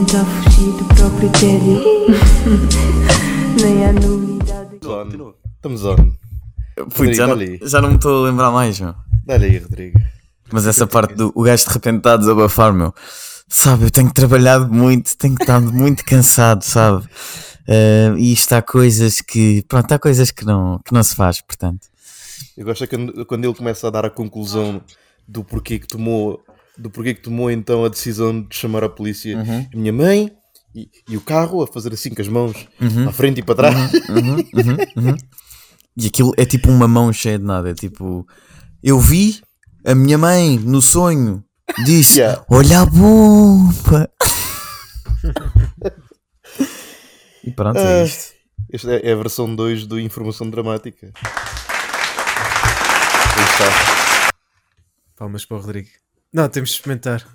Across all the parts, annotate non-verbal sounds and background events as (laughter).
tentar fugir do próprio tédio. (laughs) Nem há novidade. On. Estamos on. Putz, já, já não me estou a lembrar mais, meu. Dá-lhe aí, Rodrigo. Mas essa parte do o gajo de repente está a desabafar, meu. Sabe, eu tenho trabalhado muito, tenho estado muito cansado, sabe? Eh, e isto há coisas que. Pronto, há coisas que não, que não se faz, portanto. Eu gosto é quando, quando ele começa a dar a conclusão do porquê que tomou, do porquê que tomou então a decisão de chamar a polícia. Uhum. A minha mãe e, e o carro a fazer assim com as mãos, Uhum. à frente e para trás. Uhum, uhum, uhum. E aquilo é tipo uma mão cheia de nada. É tipo, eu vi a minha mãe no sonho, disse: Yeah. Olha a bomba. (laughs) e pronto, é Ah, isto. Esta é, é a versão 2 do Informação Dramática. Aí está. Palmas para o Rodrigo. Não, temos de experimentar.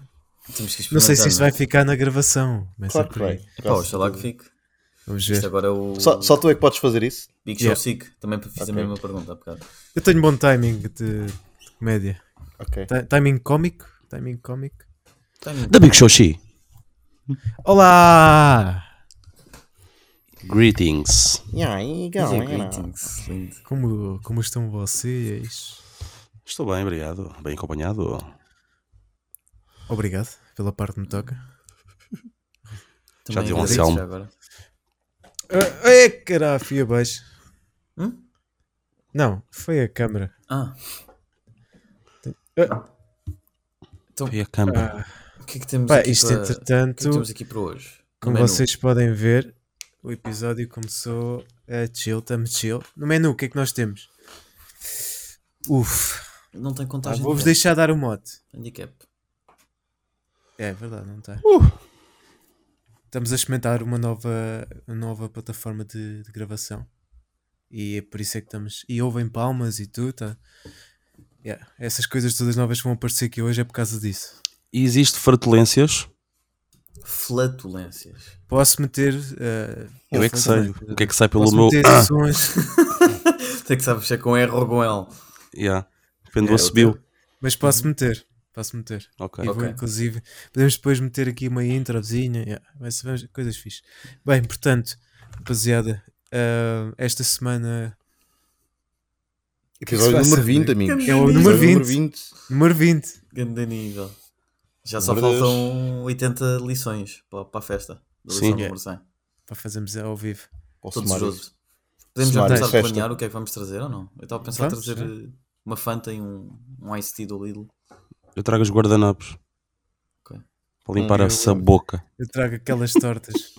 Temos que Não sei se experimentar, isso vai ficar na gravação. Começa Claro que por aí. vai. Pá, oxalá que fique. Vamos Isto ver. agora é o Só, só tu é que podes fazer isso? Big Show Yeah. Sick. Também fiz Ok. a mesma pergunta há bocado. Eu tenho bom timing de, de comédia. Ok. Ti- timing cómico? Timing cómico? The Big Show She. Olá! Greetings. Yeah, galera. greetings, lindo. Como, como estão vocês? Estou bem, obrigado. Bem acompanhado. Obrigado pela parte que me toca. (laughs) Também deu um Anselmo. já agora. Ah, é, caralho, fui abaixo. Hum? Não, foi a câmera. Ah, Ah, então, E a câmara. ah, o que é que temos pá, aqui isto para... o que é que entretanto, temos aqui para hoje? No como menu. vocês podem ver, o episódio começou a chill, estamos chill. No menu, o que é que nós temos? Uf, Não tem ah, contagem vou-vos de deixar dar o mote. handicap. É verdade, não está. Estamos a experimentar uma nova, uma nova plataforma de, de gravação. E é por isso é que estamos. E ouvem palmas e tudo, tá? Yeah, Essas coisas todas novas que vão aparecer aqui hoje é por causa disso. E existe fratulências? Flatulências. Posso meter. eh, Eu é que sei. O que é que sai pelo posso meu. meter (coughs) sons, (laughs) Tem que saber se é com R ou com L. Yeah. Depende É, do assobio. mas posso meter. Posso meter. Ok. E vou, Ok. inclusive, podemos depois meter aqui uma introzinha. Yeah, vai ser coisas fixe. Bem, portanto, rapaziada, eh, esta semana. Episódio número 20, Rodrigo? amigos. É o número 20. número 20. Número 20. Grande nível. Já só Deus. faltam 80 lições para, para a festa. Da Sim. lição número 100. Para fazermos ao vivo. Ao Estou sumário. desejoso. Podemos já começar a planear o que é que vamos trazer ou não? Eu estava a pensar Vamos, em trazer eh, uma Fanta e um, um Ice Tea do Lidl. Eu trago os guardanapos. Ok. Para limpar Hum, essa eu- boca. Eu trago aquelas tortas.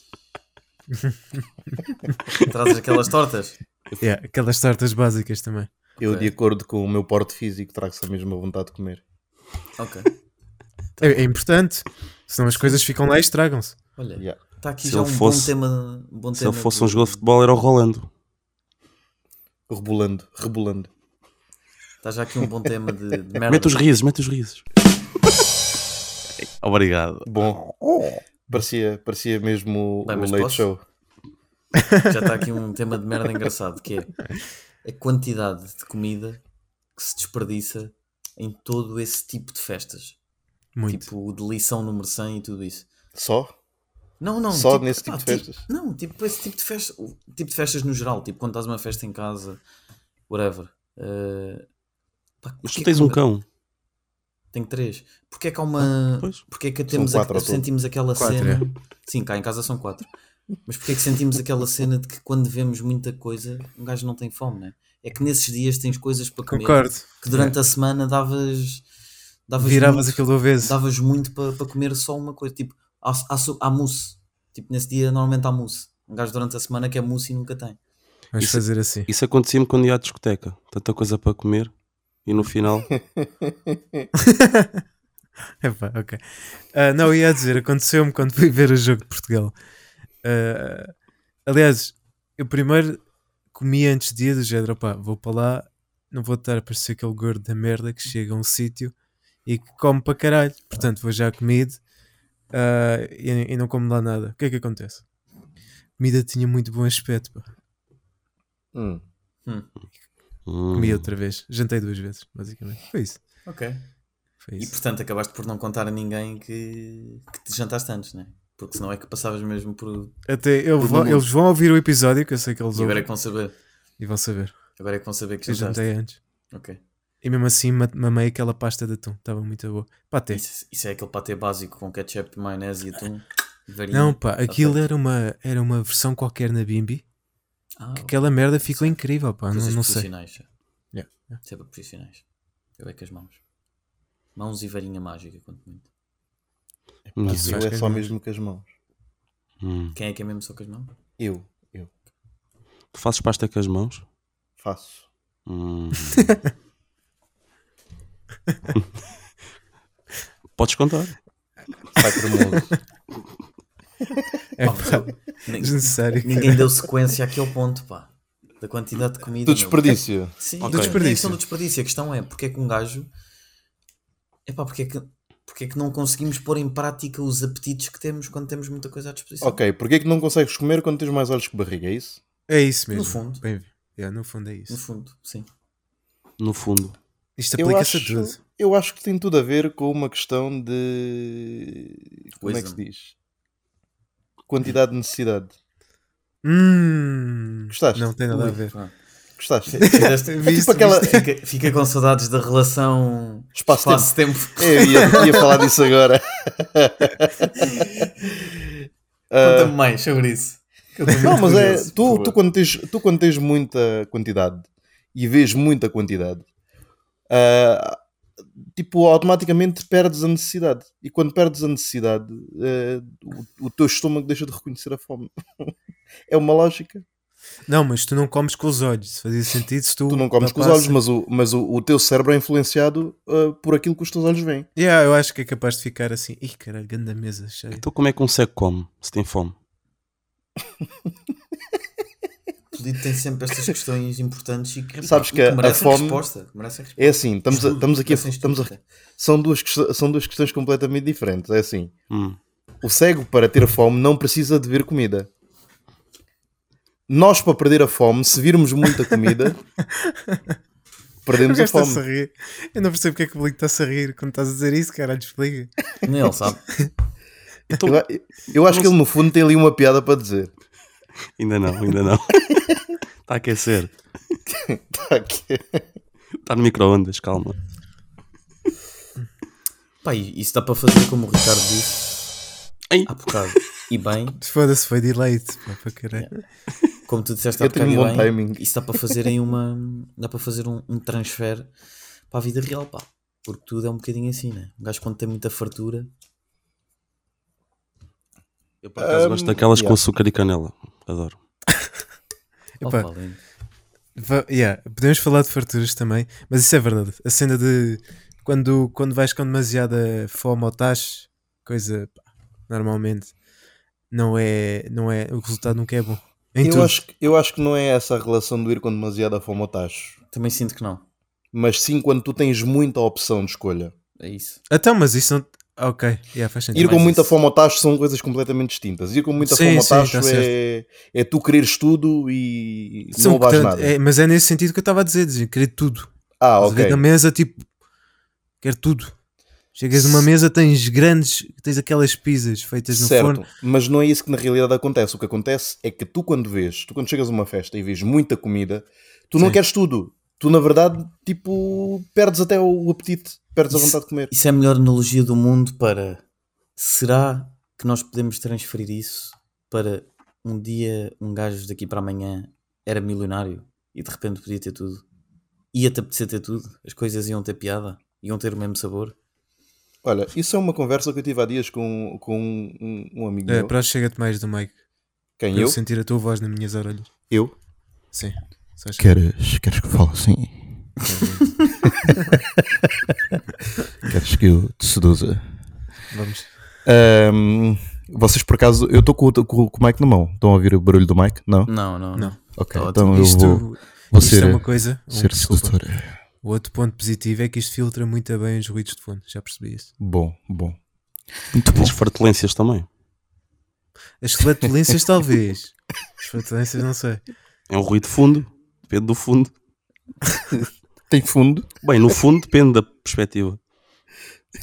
(laughs) Trazes aquelas tortas? Yeah, aquelas tortas básicas também. Eu, Ok. de acordo com o meu porte físico, trago-se a mesma vontade de comer. Ok. É, é importante. Senão as coisas ficam lá e estragam-se. Olha, Yeah. está aqui Se já um fosse- bom tema. Bom Se tema ele fosse do- um jogo de futebol, era o Rolando. Rebolando, rebolando. Está já aqui um bom tema de, de merda. Mete os risos, mete os risos. (laughs) Obrigado. Bom, parecia, parecia mesmo Bem, o Late posso? Show. Já está aqui um tema de merda engraçado que é a quantidade de comida que se desperdiça em todo esse tipo de festas. Muito. Tipo de lição número 100 e tudo isso. Só? Não, não. Só nesse tipo de tipo- festas? não, tipo esse tipo de festas. O tipo de festas no geral. Tipo quando estás numa festa em casa, whatever. Eh, pá, Mas tu tens que- um cão. Tenho três. Porquê é que há uma. Pois. Porquê é que temos a- sentimos aquela Quatro, cena. é. Sim, cá em casa são quatro. Mas porquê é que sentimos aquela cena de que quando vemos muita coisa, um gajo não tem fome, né? É que nesses dias tens coisas para comer. Concordo. Que durante a semana davas. davas Viravas muito, aquilo do avesso. davas muito para para comer só uma coisa. Tipo, há, há, há mousse. Tipo, nesse dia normalmente há mousse. Um gajo durante a semana quer mousse e nunca tem. Vamos Isso- fazer assim. Isso acontecia-me quando ia à discoteca. Tanta coisa para comer. E no final, (laughs) Epá, ok. Ah, não, ia dizer, aconteceu-me quando fui ver o jogo de Portugal. Ah, aliás, eu primeiro comi antes de ir do género, opá, vou para lá, não vou estar a parecer aquele gordo da merda que chega a um sítio e que come para caralho. Portanto, vou já comido ah, e, e não como lá nada. O que é que acontece? A comida tinha muito bom aspecto, pá. Hum. hum, Comi outra vez. Jantei duas vezes, basicamente. Foi isso. Ok. Foi E isso. portanto acabaste por não contar a ninguém que, que te jantaste antes, né? Porque senão é que passavas mesmo por. Até eles Por vão, uma eles vão ouvir o episódio, que eu sei que eles E agora é ouvem, que vão saber. e vão saber. Agora é que vão saber que Eu já jantei antes. Ok. E mesmo assim ma- mamei aquela pasta de atum, estava muito boa. Patê. Isso, isso é aquele patê básico com ketchup, maionese e atum. varinha. Não, pá, aquilo era uma, era uma versão qualquer na Bimbi. Ah, Que aquela merda ficou incrível, pá. Não, coisas não sei. profissionais. já. Yeah, yeah. É para profissionais. Eu é com as mãos. Mãos e varinha mágica, quanto muito. Mas, Mas eu é as só mãos. mesmo com as mãos. hum. Quem é que é mesmo só com as mãos? Eu, eu Tu fazes pasta com as mãos? faço. Hum. (laughs) Podes contar. Sai cremoso. É Pá, desnecessário. Ninguém deu sequência àquele ponto, pá. Da quantidade de comida. Do meu. desperdício. Sim, Ok. do desperdício. desperdício. A questão do desperdício. A questão é porque é que um gajo. É pá, porque é que, porque é que não conseguimos pôr em prática os apetites que temos quando temos muita coisa à disposição? Ok, porquê é que não consegues comer quando tens mais olhos que barriga? É isso? É isso mesmo. No fundo. Bem, yeah, no fundo é No isso. fundo, sim. No fundo. Isto Eu aplica-se a acho, tudo. eu acho que tem tudo a ver com uma questão de. Como é que se Wisdom. diz? Quantidade de necessidade. Hum, Gostaste? Não tem nada a Ui, ver. pronto. Gostaste? (laughs) Fizeste- Viste, tipo aquela-? Fica, (laughs) fica com saudades da relação Espaço-tempo. espaço-tempo. (laughs) Eu ia, ia falar disso agora. Ah, Conta-me mais sobre isso. Não, mas é. Tu, tu, quando tens, tu, quando tens muita quantidade e vês muita quantidade, ah, tipo, automaticamente perdes a necessidade. E quando perdes a necessidade, ah, o, o teu estômago deixa de reconhecer a fome. (laughs) é uma lógica. Não, mas tu não comes com os olhos. Fazia sentido se tu. Tu não comes com os olhos, mas o, mas o, o teu cérebro é influenciado ah, por aquilo que os teus olhos veem. Yeah, eu acho que é capaz de ficar assim. Ih, caralho, grande mesa cheia. Então como é que um cego come se tem fome? (laughs) O Dito tem sempre estas questões importantes e que, Sabes que a- a merecem fome- resposta. Merecem resposta. É assim, estamos, a- Estudo, estamos aqui a, estamos a- são, duas, são duas questões completamente diferentes. É assim, Hum. o cego para ter fome não precisa de ver comida. Nós para perder a fome, se virmos muita comida, (laughs) perdemos O a fome. a rir. Eu não percebo porque é que o Blake está-se a rir quando estás a dizer isso, caralho, explica. Nem ele sabe. (laughs) Então, Eu, eu acho que ele no fundo tem ali uma piada para dizer. Ainda não, ainda não. Está (laughs) a aquecer. Tá. Está no micro-ondas, calma. Pá, e isso dá para fazer como o Ricardo disse Ei. há bocado. E bem, (laughs) Foda-se, foi delay pá, para caralho. como tu disseste há bocado um e bom bem, timing. isso dá para fazer em uma. dá para fazer um, um transfer para a vida real, pá. Porque tudo é um bocadinho assim, né? Um gajo quando tem muita fartura. Eu por acaso Um, gosto daquelas com yeah. açúcar e canela. Adoro. (laughs) Opa, yeah, podemos falar de farturas também, mas isso é verdade. A cena de quando, quando vais com demasiada fome ou taxa, coisa pá, normalmente não é, não é, o resultado nunca é bom. Em Eu tudo. acho, que- eu acho que não é essa a relação de ir com demasiada fome ao tacho, Também sinto que não. mas sim quando tu tens muita opção de escolha. É isso. Então, mas isso não. Ok, yeah, faz sentido. Ir com muita isso. fome ao tacho são coisas completamente distintas. Ir com muita Sim, fome ao sim, tacho tá certo. é, é tu quereres tudo e Sim, não vais nada. é- mas é nesse sentido que eu estava a dizer, dizer querer tudo. Ah, Estás ok. Na mesa, tipo, quer tudo. Chegas a uma mesa, tens grandes, tens aquelas pizzas feitas no Certo, forno. mas não é isso que na realidade acontece. O que acontece é que tu quando vês, tu quando chegas a uma festa e vês muita comida, tu não Sim. queres tudo. Tu na verdade, tipo, perdes até o apetite, perdes a Isso- vontade de comer. Isso é a melhor analogia do mundo para. Será que nós podemos transferir isso para um dia um gajo daqui para amanhã era milionário e de repente podia ter tudo? Ia-te apetecer ter tudo? As coisas iam ter piada? Iam ter o mesmo sabor? Olha, isso é uma conversa que eu tive há dias com, com um, um amigo É, meu. para chega-te mais do Mike. Quem Para eu eu? sentir a tua voz nas minhas orelhas. Eu? Sim. Queres, queres que eu fale assim? (laughs) queres que eu te seduza? Vamos. Ahm, vocês por acaso, eu estou com, o- com, com o mic na mão. Estão a ouvir o barulho do mic? Não? Não, não, não. Ok, Tá então eu Isto, vou, vou isto ser, é uma coisa. um, ser sedutora. O outro ponto positivo é que isto filtra muito bem os ruídos de fundo. Já percebi isso. Bom, bom. Muito bom. Tens fartulências também. As flatulências, talvez. (laughs) As flatulências, não sei. É um ruído de fundo. Depende do fundo. (laughs) Tem fundo? Bem, no fundo depende da perspectiva.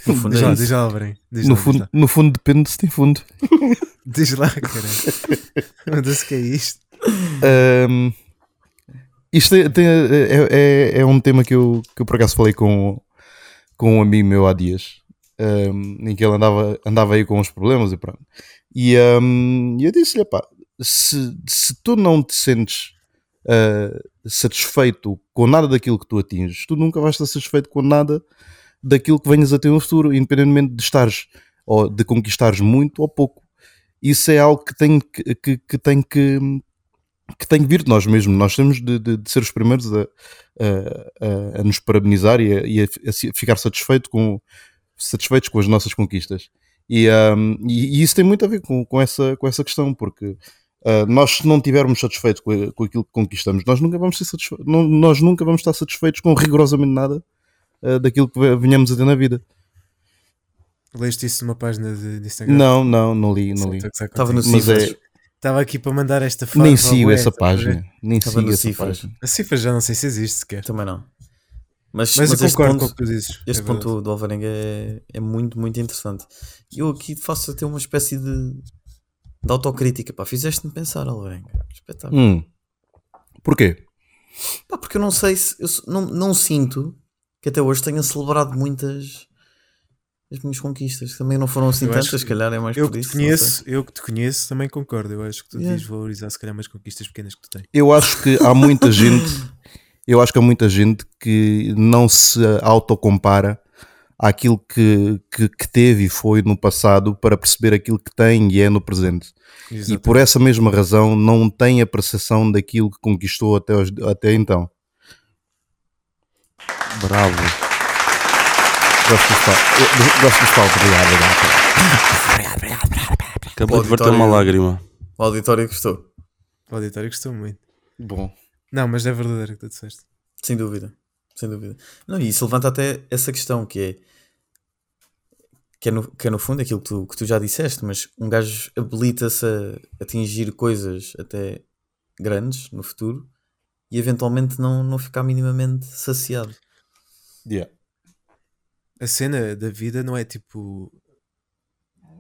No fundo Diz é lá, isso. diz lá. Diz No lá, diz fundo, lá. no fundo depende se tem fundo. (laughs) Diz lá, cara. Foda-se que é isto. Ahm, isto tem- tem- é, é- é um tema que eu, que eu por acaso falei com, com um amigo meu há dias, ahm, em que ele andava, andava aí com uns problemas e pronto. E e eu disse-lhe: pá, se, se tu não te sentes ah, satisfeito com nada daquilo que tu atinges, tu nunca vais estar satisfeito com nada daquilo que venhas a ter no futuro, independentemente de estares ou de conquistares muito ou pouco. Isso é algo que tem que, que, que tem que que tem que vir de nós mesmos. Nós temos de, de- de ser os primeiros a, a- a- a nos parabenizar e, a, e ficar satisfeito com, satisfeitos com as nossas conquistas. E, ahm, e- e isso tem muito a ver com, com, essa, com essa questão, porque ah, nós, se não estivermos satisfeitos com, com aquilo que conquistamos, nós nunca vamos ser satisfeitos, não- nós nunca vamos estar satisfeitos com rigorosamente nada ah, daquilo que ve- venhamos a ter na vida. Leste isso numa página de, de Instagram? Não, não, não li, não li. Estava no Mas é-. Estava aqui para mandar esta fase. Nem sigo essa página. Nem Estava sigo no essa Cifras. página. A cifra já não sei se existe sequer. Também não. Mas, Mas, mas eu este concordo com ponto, o que tu dizes. este é ponto do Alvarenga é, é muito, muito interessante. E eu aqui faço até uma espécie de, de autocrítica. Pá, fizeste-me pensar, Alvarenga. Espetáculo. Hum. Porquê? Pá, porque eu não sei se. Eu não, não sinto que até hoje tenha celebrado muitas as minhas conquistas. Também não foram assim Eu tantas, se calhar é mais Eu por que te isso. sei. conheço, eu que te conheço também concordo. Eu acho que tu Yeah. devias valorizar se calhar mais conquistas pequenas que tu tens. Eu acho que há muita gente, eu acho que há muita gente que não se autocompara àquilo que, que, que teve e foi no passado para perceber aquilo que tem e é no presente. E Exato. por essa mesma razão não tem a percepção daquilo que conquistou até, os- até então. Bravo. Gosto dos pal- eu Gosto dos palcos, obrigado, obrigado. Acabou O de verter uma lágrima. O auditório gostou, O auditório gostou muito. Bom, Não, mas é verdadeiro o que tu disseste. sem dúvida. Sem dúvida. Não, e isso levanta até essa questão que é. Que é, no, que é no fundo aquilo que tu, que tu já disseste, mas um gajo habilita-se a atingir coisas até grandes no futuro e eventualmente não, não ficar minimamente saciado. yeah. A cena da vida não é tipo.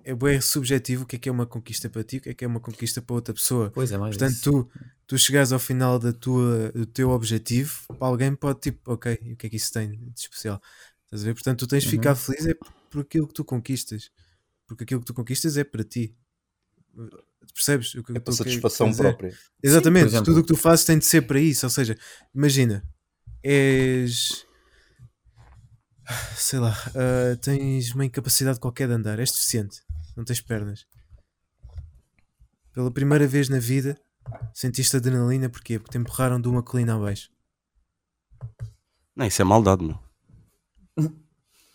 É bem subjetivo o que é que é uma conquista para ti, o que é que é uma conquista para outra pessoa. Pois é, mais Portanto, isso. tu, tu chegares ao final da tua, do teu objetivo, para alguém pode tipo, ok, o que é que isso tem de especial? Estás a ver? Portanto, tu tens de Uhum. ficar feliz é por aquilo que tu conquistas. Porque aquilo que tu conquistas é para ti. Percebes? O que É para estou a querer satisfação dizer? própria. Exatamente, exemplo- tudo o que tu fazes tem de ser para isso. Ou seja, imagina, és. Sei lá, ah, tens uma incapacidade qualquer de andar, és deficiente, não tens pernas. Pela primeira vez na vida sentiste adrenalina, porquê? Porque te empurraram de uma colina abaixo. Não, isso é maldade, meu. (laughs)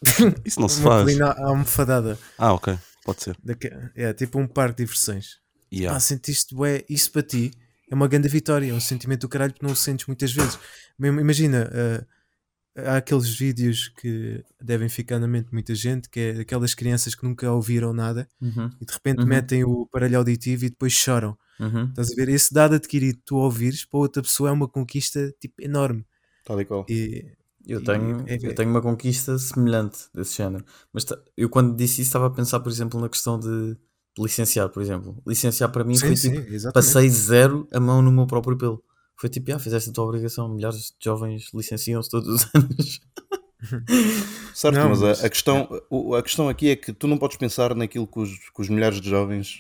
(laughs) Isso não se uma faz. colina almofadada. Ah, ok. Pode ser. daque- É tipo um parque de diversões. Yeah. Ah, sentiste, bué, isso para ti é uma grande vitória, é um sentimento do caralho que não o sentes muitas vezes. Imagina, ah, há aqueles vídeos que devem ficar na mente de muita gente, que é aquelas crianças que nunca ouviram nada Uhum, e de repente Uhum. metem o aparelho auditivo e depois choram. uhum. Estás a ver? Esse dado adquirido, tu ouvires, para outra pessoa é uma conquista tipo, enorme. Tal e qual. E, Eu tenho, é- eu tenho uma conquista semelhante desse género. Mas eu quando disse isso estava a pensar, por exemplo, na questão de, licenciar, por exemplo. Licenciar para mim sim, foi sim, tipo, exatamente. passei zero a mão no meu próprio pelo. Foi tipo, ah, fizeste a tua obrigação. Milhares de jovens licenciam-se todos os (laughs) anos. (laughs) Certo, Não, mas, mas- a, questão, o- a questão aqui é que tu não podes pensar naquilo que os, que os milhares de jovens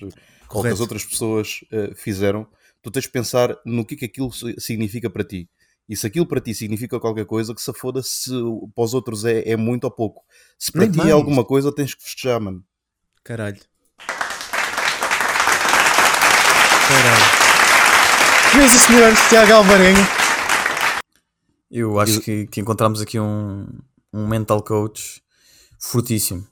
ou que as outras pessoas eh, fizeram. Tu tens de pensar no que é que aquilo si- significa para ti. E se aquilo para ti significa qualquer coisa, que se foda se para os outros é, é muito ou pouco. Se para ti é alguma coisa, tens que festejar, mano. Caralho. Caralho. Meus senhores, Tiago Alvarenga. Eu acho que, que encontramos aqui um, um mental coach fortíssimo.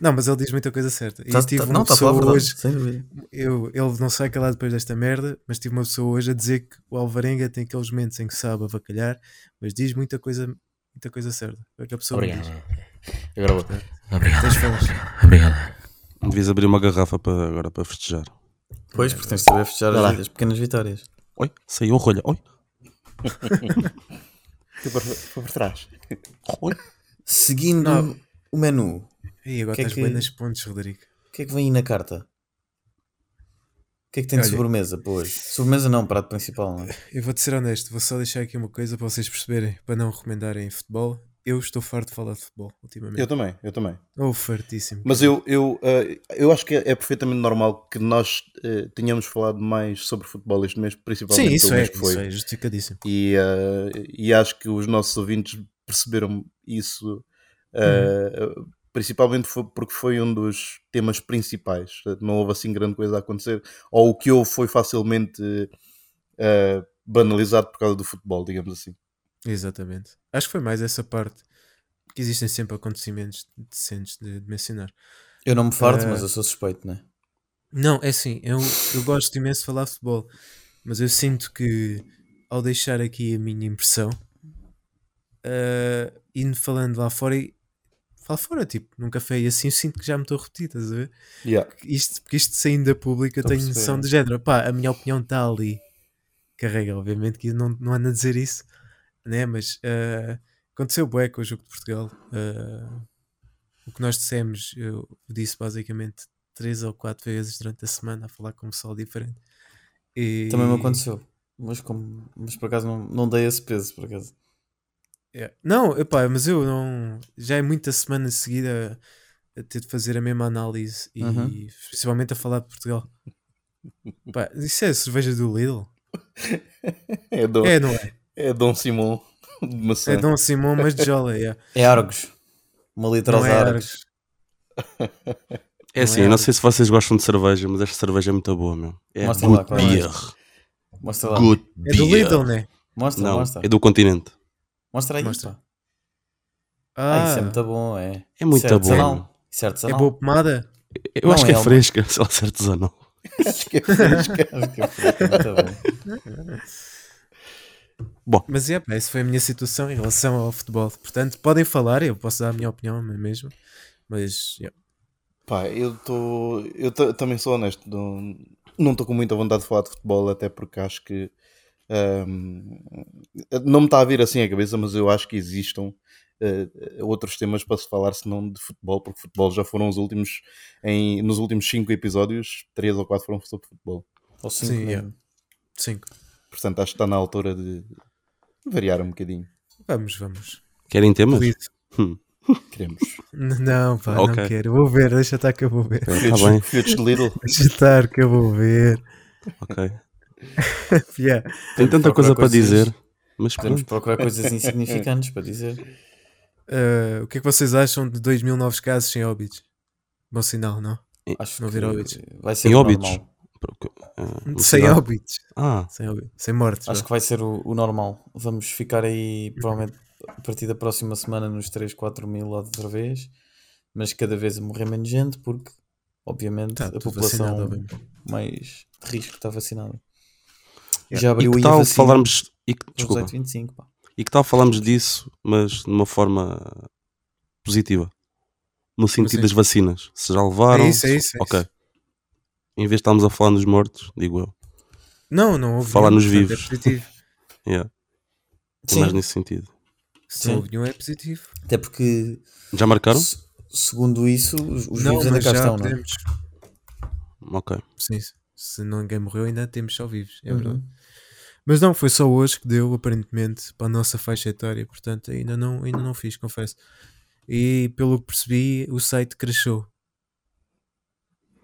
Não, mas ele diz muita coisa certa. E Tá- tive tá- uma não, a pessoa verdade, hoje, eu, ele não sai calar depois desta merda, mas tive uma pessoa hoje a dizer que o Alvarenga tem aqueles momentos em que sabe avacalhar, mas diz muita coisa, muita coisa certa. É que a pessoa me diz. Agora vou. Tens fãs. Devias abrir uma garrafa para, agora para festejar. Pois, porque tens de saber festejar as, as pequenas vitórias. Oi, saiu a rolha. Oi, (laughs) Foi para, foi para trás. oi. Seguindo Não. o menu, E agora Que é estás que- bem nas pontes, Rodrigo. O que é que vem aí na carta? O que é que tem de Olha- sobremesa para hoje? Sobremesa não, prato principal, não é? (laughs) Eu vou-te ser honesto, vou só deixar aqui uma coisa para vocês perceberem, para não recomendarem futebol. Eu estou farto de falar de futebol ultimamente. Eu também, eu também. Oh, fartíssimo. Mas eu, eu, eh, eu acho que é, é perfeitamente normal que nós eh, tenhamos falado mais sobre futebol este mês, principalmente Sim, isso pelo é, mês que foi. isso é justificadíssimo. E, eh, e acho que os nossos ouvintes perceberam isso, eh, principalmente foi porque foi um dos temas principais. Não houve assim grande coisa a acontecer, ou o que houve foi facilmente eh, banalizado por causa do futebol, digamos assim. Exatamente. Acho que foi mais essa parte. Que existem sempre acontecimentos decentes de, de mencionar. Eu não me farto, Eh, mas eu sou suspeito, não é? Não, é assim, eu, eu gosto imenso de falar de futebol, mas eu sinto que ao deixar aqui a minha impressão, uh, indo falando lá fora, falo fora, tipo, num café e assim, eu sinto que já me estou a repetir, estás a ver? Yeah. Porque isto, porque isto saindo da pública, eu a tenho noção é. de género, pá, a minha opinião está ali. Carrega, obviamente, que não, não ando a dizer isso, né? Mas uh, aconteceu bué com o jogo de Portugal. uh, o que nós dissemos, eu disse basicamente três ou quatro vezes durante a semana a falar com um pessoal diferente. E- Também me aconteceu. Mas, como, mas por acaso não, não dei esse peso, por acaso. É. Não, epá, mas eu não. Já é muita semana seguida a ter de fazer a mesma análise e Uhum. principalmente a falar de Portugal. Pá, isso é cerveja do Lidl? (laughs) É, Dom, É, não é? é Dom Simão de maçã. É Dom Simão, mas de Jola, é. É Argos. Uma litra Não aos é Argos. É assim, é eu não algo- sei se vocês gostam de cerveja, mas esta cerveja é muito boa, meu. É Mostra lá, good qual é? beer. Mostra lá. Good É do. Lidl, né? Mostra, Não, mostra. é do continente. Mostra aí. Mostra. pá. Ah, Ah, isso é muito bom, é. É muito Isso é bom. artesanal. Isso é é artesanal. boa pomada? Eu Não, acho que é, é fresca, lá, se é artesanal. Acho que é fresca. Acho que é fresco, é muito bom. Mas é, pá, essa foi a minha situação em relação ao futebol. Portanto, podem falar, eu posso dar a minha opinião mesmo. Mas, yeah. Pá, eu estou. Eu ta- também sou honesto. Não não estou com muita vontade de falar de futebol, até porque acho que. Não me está a vir assim a cabeça, mas eu acho que existam eh, outros temas para se falar senão de futebol, porque futebol já foram os últimos. Em, nos últimos 5 episódios, 3 ou 4 foram sobre futebol. Ou cinco Sim, cinco. Portanto, acho que está na altura de variar um bocadinho. Vamos, vamos. Querem temas? Fluido. Queremos. Não, pá, Ok. não quero. Vou ver, deixa estar que eu vou ver. Está Fios, bem. Deixa estar que eu vou ver. ok. (laughs) Yeah. Tem tanta coisa para coisas- dizer, mas Podemos pronto. procurar coisas (laughs) insignificantes para dizer. Uh, o que é que vocês acham de 2 mil novos casos sem óbitos? Bom sinal, não? Acho Não que vir óbitos. vai ser Em o óbitos? normal. Uma sem cidade- óbitos. Ah, Sem, óbitos. sem mortes. Acho vá. que vai ser o, o normal. Vamos ficar aí, provavelmente, a partir da próxima semana, nos 3, 4 mil outra vez. Mas cada vez a morrer menos gente, porque, obviamente, Tá, a população vacinado, obviamente. mais de risco está vacinada. Yeah. Já e abriu que aí a tal vacina falarmos. E que, desculpa. 18, 25, pá. E que tal falarmos disso, mas de uma forma positiva? No sentido assim? das vacinas. Se já levaram. É isso, é isso, é ok. isso. Em vez de estarmos a falar nos mortos, digo eu. Não, não houve Falar nenhum, nos portanto, vivos. É positivo. (laughs) Yeah. É Sim, mais nesse sentido. Se não houve nenhum, é positivo. até porque, Já marcaram? se- segundo isso, os, os não, vivos ainda cá já estão, não é? Ok. Sim, se ninguém morreu, ainda temos só vivos. É Uhum. verdade. Mas não, foi só hoje que deu, aparentemente, para a nossa faixa etária. Portanto, ainda não, ainda não fiz, confesso. E pelo que percebi, o site cresceu.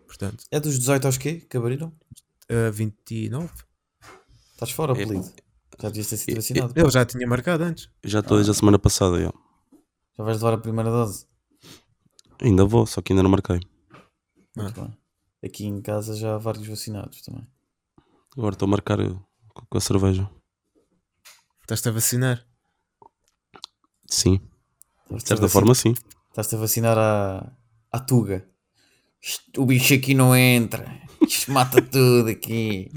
Portanto, É dos 18 aos quê? Que abriram? a 29. Estás fora, É- apelido. Já devias ter sido é- vacinado. Ele já tinha marcado antes. Já estou desde a semana passada. yeah. Já vais levar a primeira dose. Ainda vou, só que ainda não marquei. Muito bem. Aqui em casa já há vários vacinados também. Agora estou a marcar com a cerveja. Estás-te a vacinar. Sim, de certa a forma sim. Estás-te a vacinar à, à Tuga. Isto- o bicho aqui não entra. Isto mata (laughs) tudo aqui.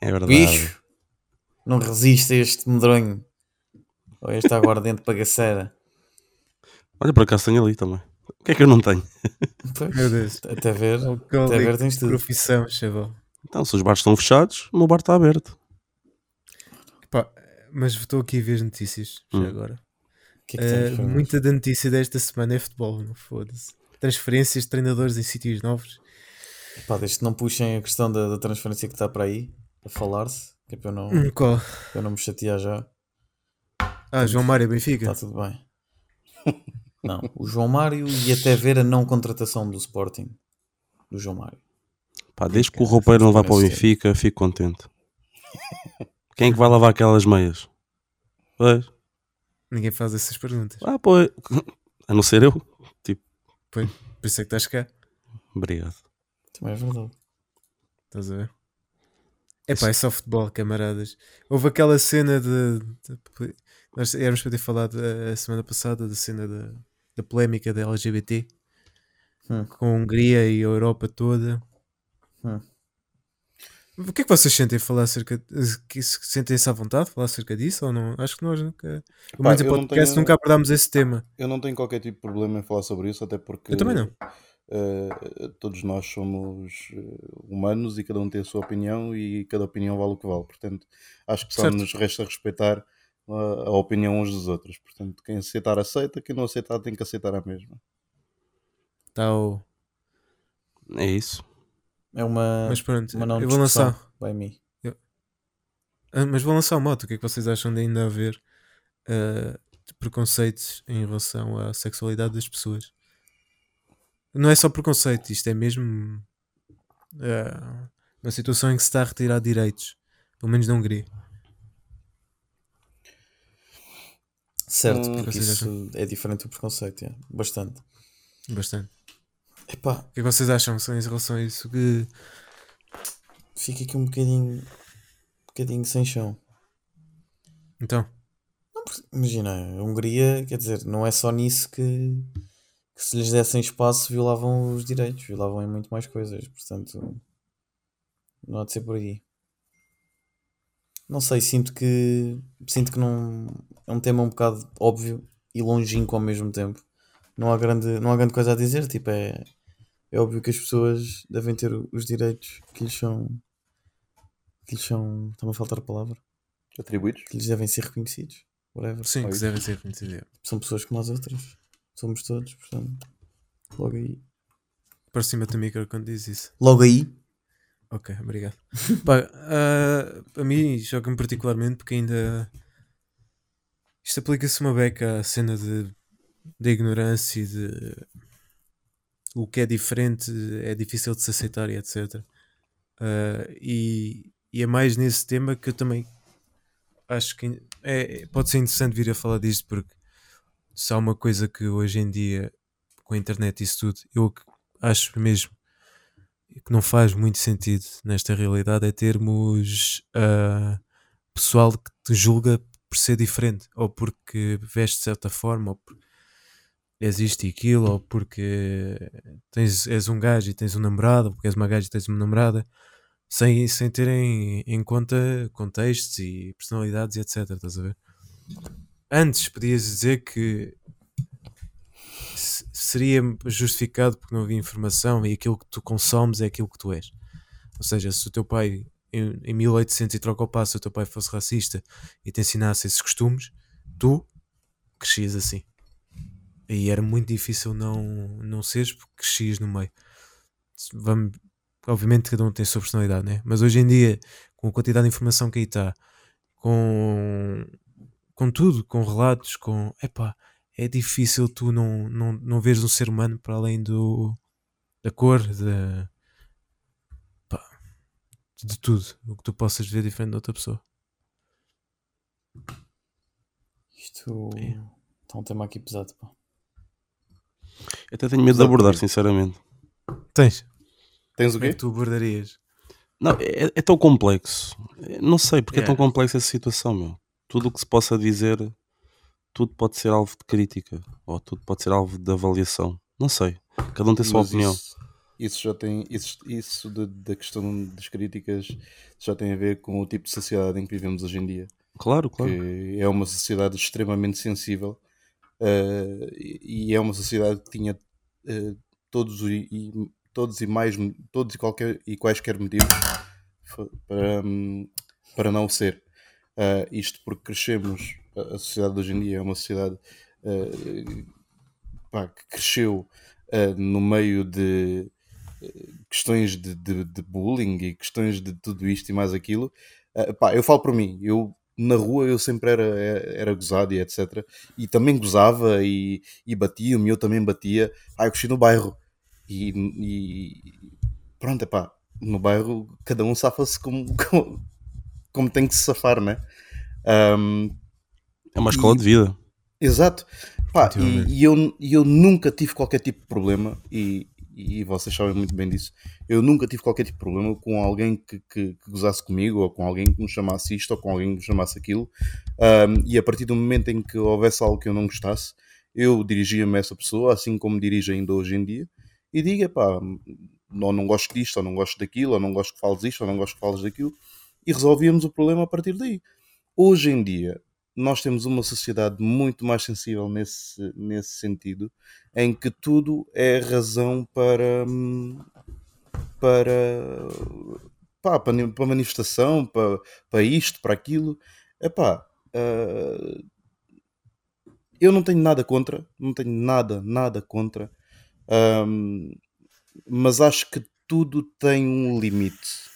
É verdade. Bicho, não resiste a este medronho. Ou a esta aguardente bagaceira. Olha, por acaso tenho ali também. O que é que eu não tenho? (laughs) Pois, Meu Deus. até ver, até ver tens tudo. profissão, chaval. Então, se os bares estão fechados, o meu bar está aberto. Mas estou aqui a ver as notícias, já Hum. agora. O que é que mim? muita da notícia desta semana é futebol, não foda-se. transferências de treinadores em sítios novos. Pá, desde que não puxem a questão da, da transferência que está para aí, a falar-se, que é para eu não, Hum, Qual? para eu não me chatear já. Ah, João Mário Benfica. Está tudo bem. (laughs) Não, o João Mário e até ver a não contratação do Sporting. Do João Mário. Pá, desde que o roupeiro não vai para o Benfica, fico contente. (laughs) Quem é que vai lavar aquelas meias? Pois. Ninguém faz essas perguntas. Ah, pois. (laughs) A não ser eu. Tipo, Por isso é que estás cá. obrigado. Também é verdade. Estás a ver? É pá, é só futebol, camaradas. Houve aquela cena de. de- nós éramos para ter falado a, a semana passada da cena da, da polémica da LGBT Hum. com a Hungria e a Europa toda. Hum. O que é que vocês sentem a falar acerca se- Sentem-se à vontade de falar acerca disso ou não? Acho que nós nunca. Pelo menos em eu não podcast tenho- nunca abordámos esse tema. Eu não tenho qualquer tipo de problema em falar sobre isso, até porque Eu também não. eh, todos nós somos eh, humanos e cada um tem a sua opinião e cada opinião vale o que vale. Portanto, acho que só Certo. nos resta respeitar a, a opinião uns dos outros. Portanto, quem aceitar, aceita, quem não aceitar, tem que aceitar a mesma. Tá o... É isso. É uma, Mas pronto, uma não eu vou lançar. By me. Ah, mas vou lançar o moto. O que é que vocês acham de ainda haver de preconceitos em relação à sexualidade das pessoas? Não é só preconceito, isto é mesmo ah, uma situação em que se está a retirar direitos, pelo menos na Hungria. Certo, Hum, porque isso é diferente do preconceito. é. Bastante. Bastante. Epá, O que é vocês acham em relação a isso? Que fica aqui um bocadinho, um bocadinho sem chão. então, Imagina, a Hungria, quer dizer, não é só nisso que, que se lhes dessem espaço violavam os direitos, violavam em muito mais coisas, portanto não há de ser por aí. Não sei, sinto que sinto que não é um tema um bocado óbvio e longínquo ao mesmo tempo. Não há grande, não há grande coisa a dizer, tipo, é, é óbvio que as pessoas devem ter os direitos que lhes são que lhes são, está-me a faltar a palavra, Atribuídos? que lhes devem ser reconhecidos. Whatever sim, que devem ser reconhecidos. são pessoas como as outras. Somos todos, portanto. Logo aí. Para cima do micro quando diz isso. Logo aí. Ok, obrigado. (laughs) Pá, ah, a mim choca-me particularmente porque ainda isto aplica-se uma beca à cena de, de ignorância e de o que é diferente é difícil de se aceitar e etc. Ah, e, e é mais nesse tema que eu também acho que é, pode ser interessante vir a falar disto porque se há uma coisa que hoje em dia com a internet e isso tudo, eu acho mesmo que não faz muito sentido nesta realidade é termos ah, pessoal que te julga por ser diferente, ou porque veste de certa forma, ou és isto e aquilo, ou porque tens, és um gajo e tens um namorado, ou porque és uma gaja e tens uma namorada, sem, sem terem em conta contextos e personalidades e etc. Estás a ver? Antes podias dizer que se- seria justificado porque não havia informação e aquilo que tu consomes é aquilo que tu és. Ou seja, se o teu pai em, em 1800 e troca o passo, o teu pai fosse racista e te ensinasse esses costumes, tu crescias assim. E era muito difícil não, não seres porque crescias no meio. Vamos, obviamente cada um tem a sua personalidade, né? mas hoje em dia, com a quantidade de informação que aí está, com, com tudo, com relatos, com. Epá, é difícil tu não, não, não veres um ser humano para além do, da cor, da, pá, de tudo. O que tu possas ver diferente de outra pessoa. Isto É. está um tema aqui pesado. Pá. Eu até tenho medo de abordar, sinceramente. Tens? Tens o Como é quê? que tu abordarias? Não, é, é tão complexo. Não sei porque é tão Yeah. complexa essa situação, meu. Tudo o que se possa dizer, tudo pode ser alvo de crítica ou tudo pode ser alvo de avaliação. Não sei. Cada um tem a sua Mas opinião. Isso, isso já tem. Isso, isso da questão das críticas já tem a ver com o tipo de sociedade em que vivemos hoje em dia. Claro, claro. que é uma sociedade extremamente sensível eh, e é uma sociedade que tinha eh, todos, e, e- todos e mais todos e qualquer e quaisquer motivos para, para não ser. Eh, isto porque crescemos a sociedade de hoje em dia é uma sociedade pá, que cresceu no meio de questões de, de- de bullying e questões de tudo isto e mais aquilo, pá, eu falo por mim, eu na rua eu sempre era, era gozado e etc. E também gozava e, e batia-me, eu também batia. Ah, eu cresci no bairro. E, e pronto, epá, no bairro cada um safa-se como, (laughs) como, como tem que se safar, né? Ahm, É uma escola E- de vida. Exato. Pá, e, e eu, e eu nunca tive qualquer tipo de problema, e, e vocês sabem muito bem disso. Eu nunca tive qualquer tipo de problema com alguém que, que, que gozasse comigo, ou com alguém que me chamasse isto, ou com alguém que me chamasse aquilo. Ahm, e a partir do momento em que houvesse algo que eu não gostasse, eu dirigia-me a essa pessoa, assim como dirijo ainda hoje em dia, e diga, pá, não, não gosto disto, ou não gosto daquilo, ou não gosto que fales isto, ou não gosto que fales daquilo, e resolvíamos o problema a partir daí. Hoje em dia, nós temos uma sociedade muito mais sensível nesse, nesse sentido, em que tudo é razão para hum, para pá, para, para manifestação, para, para isto, para aquilo. Epá, ah, eu não tenho nada contra, não tenho nada, nada contra, hum, mas acho que tudo tem um limite.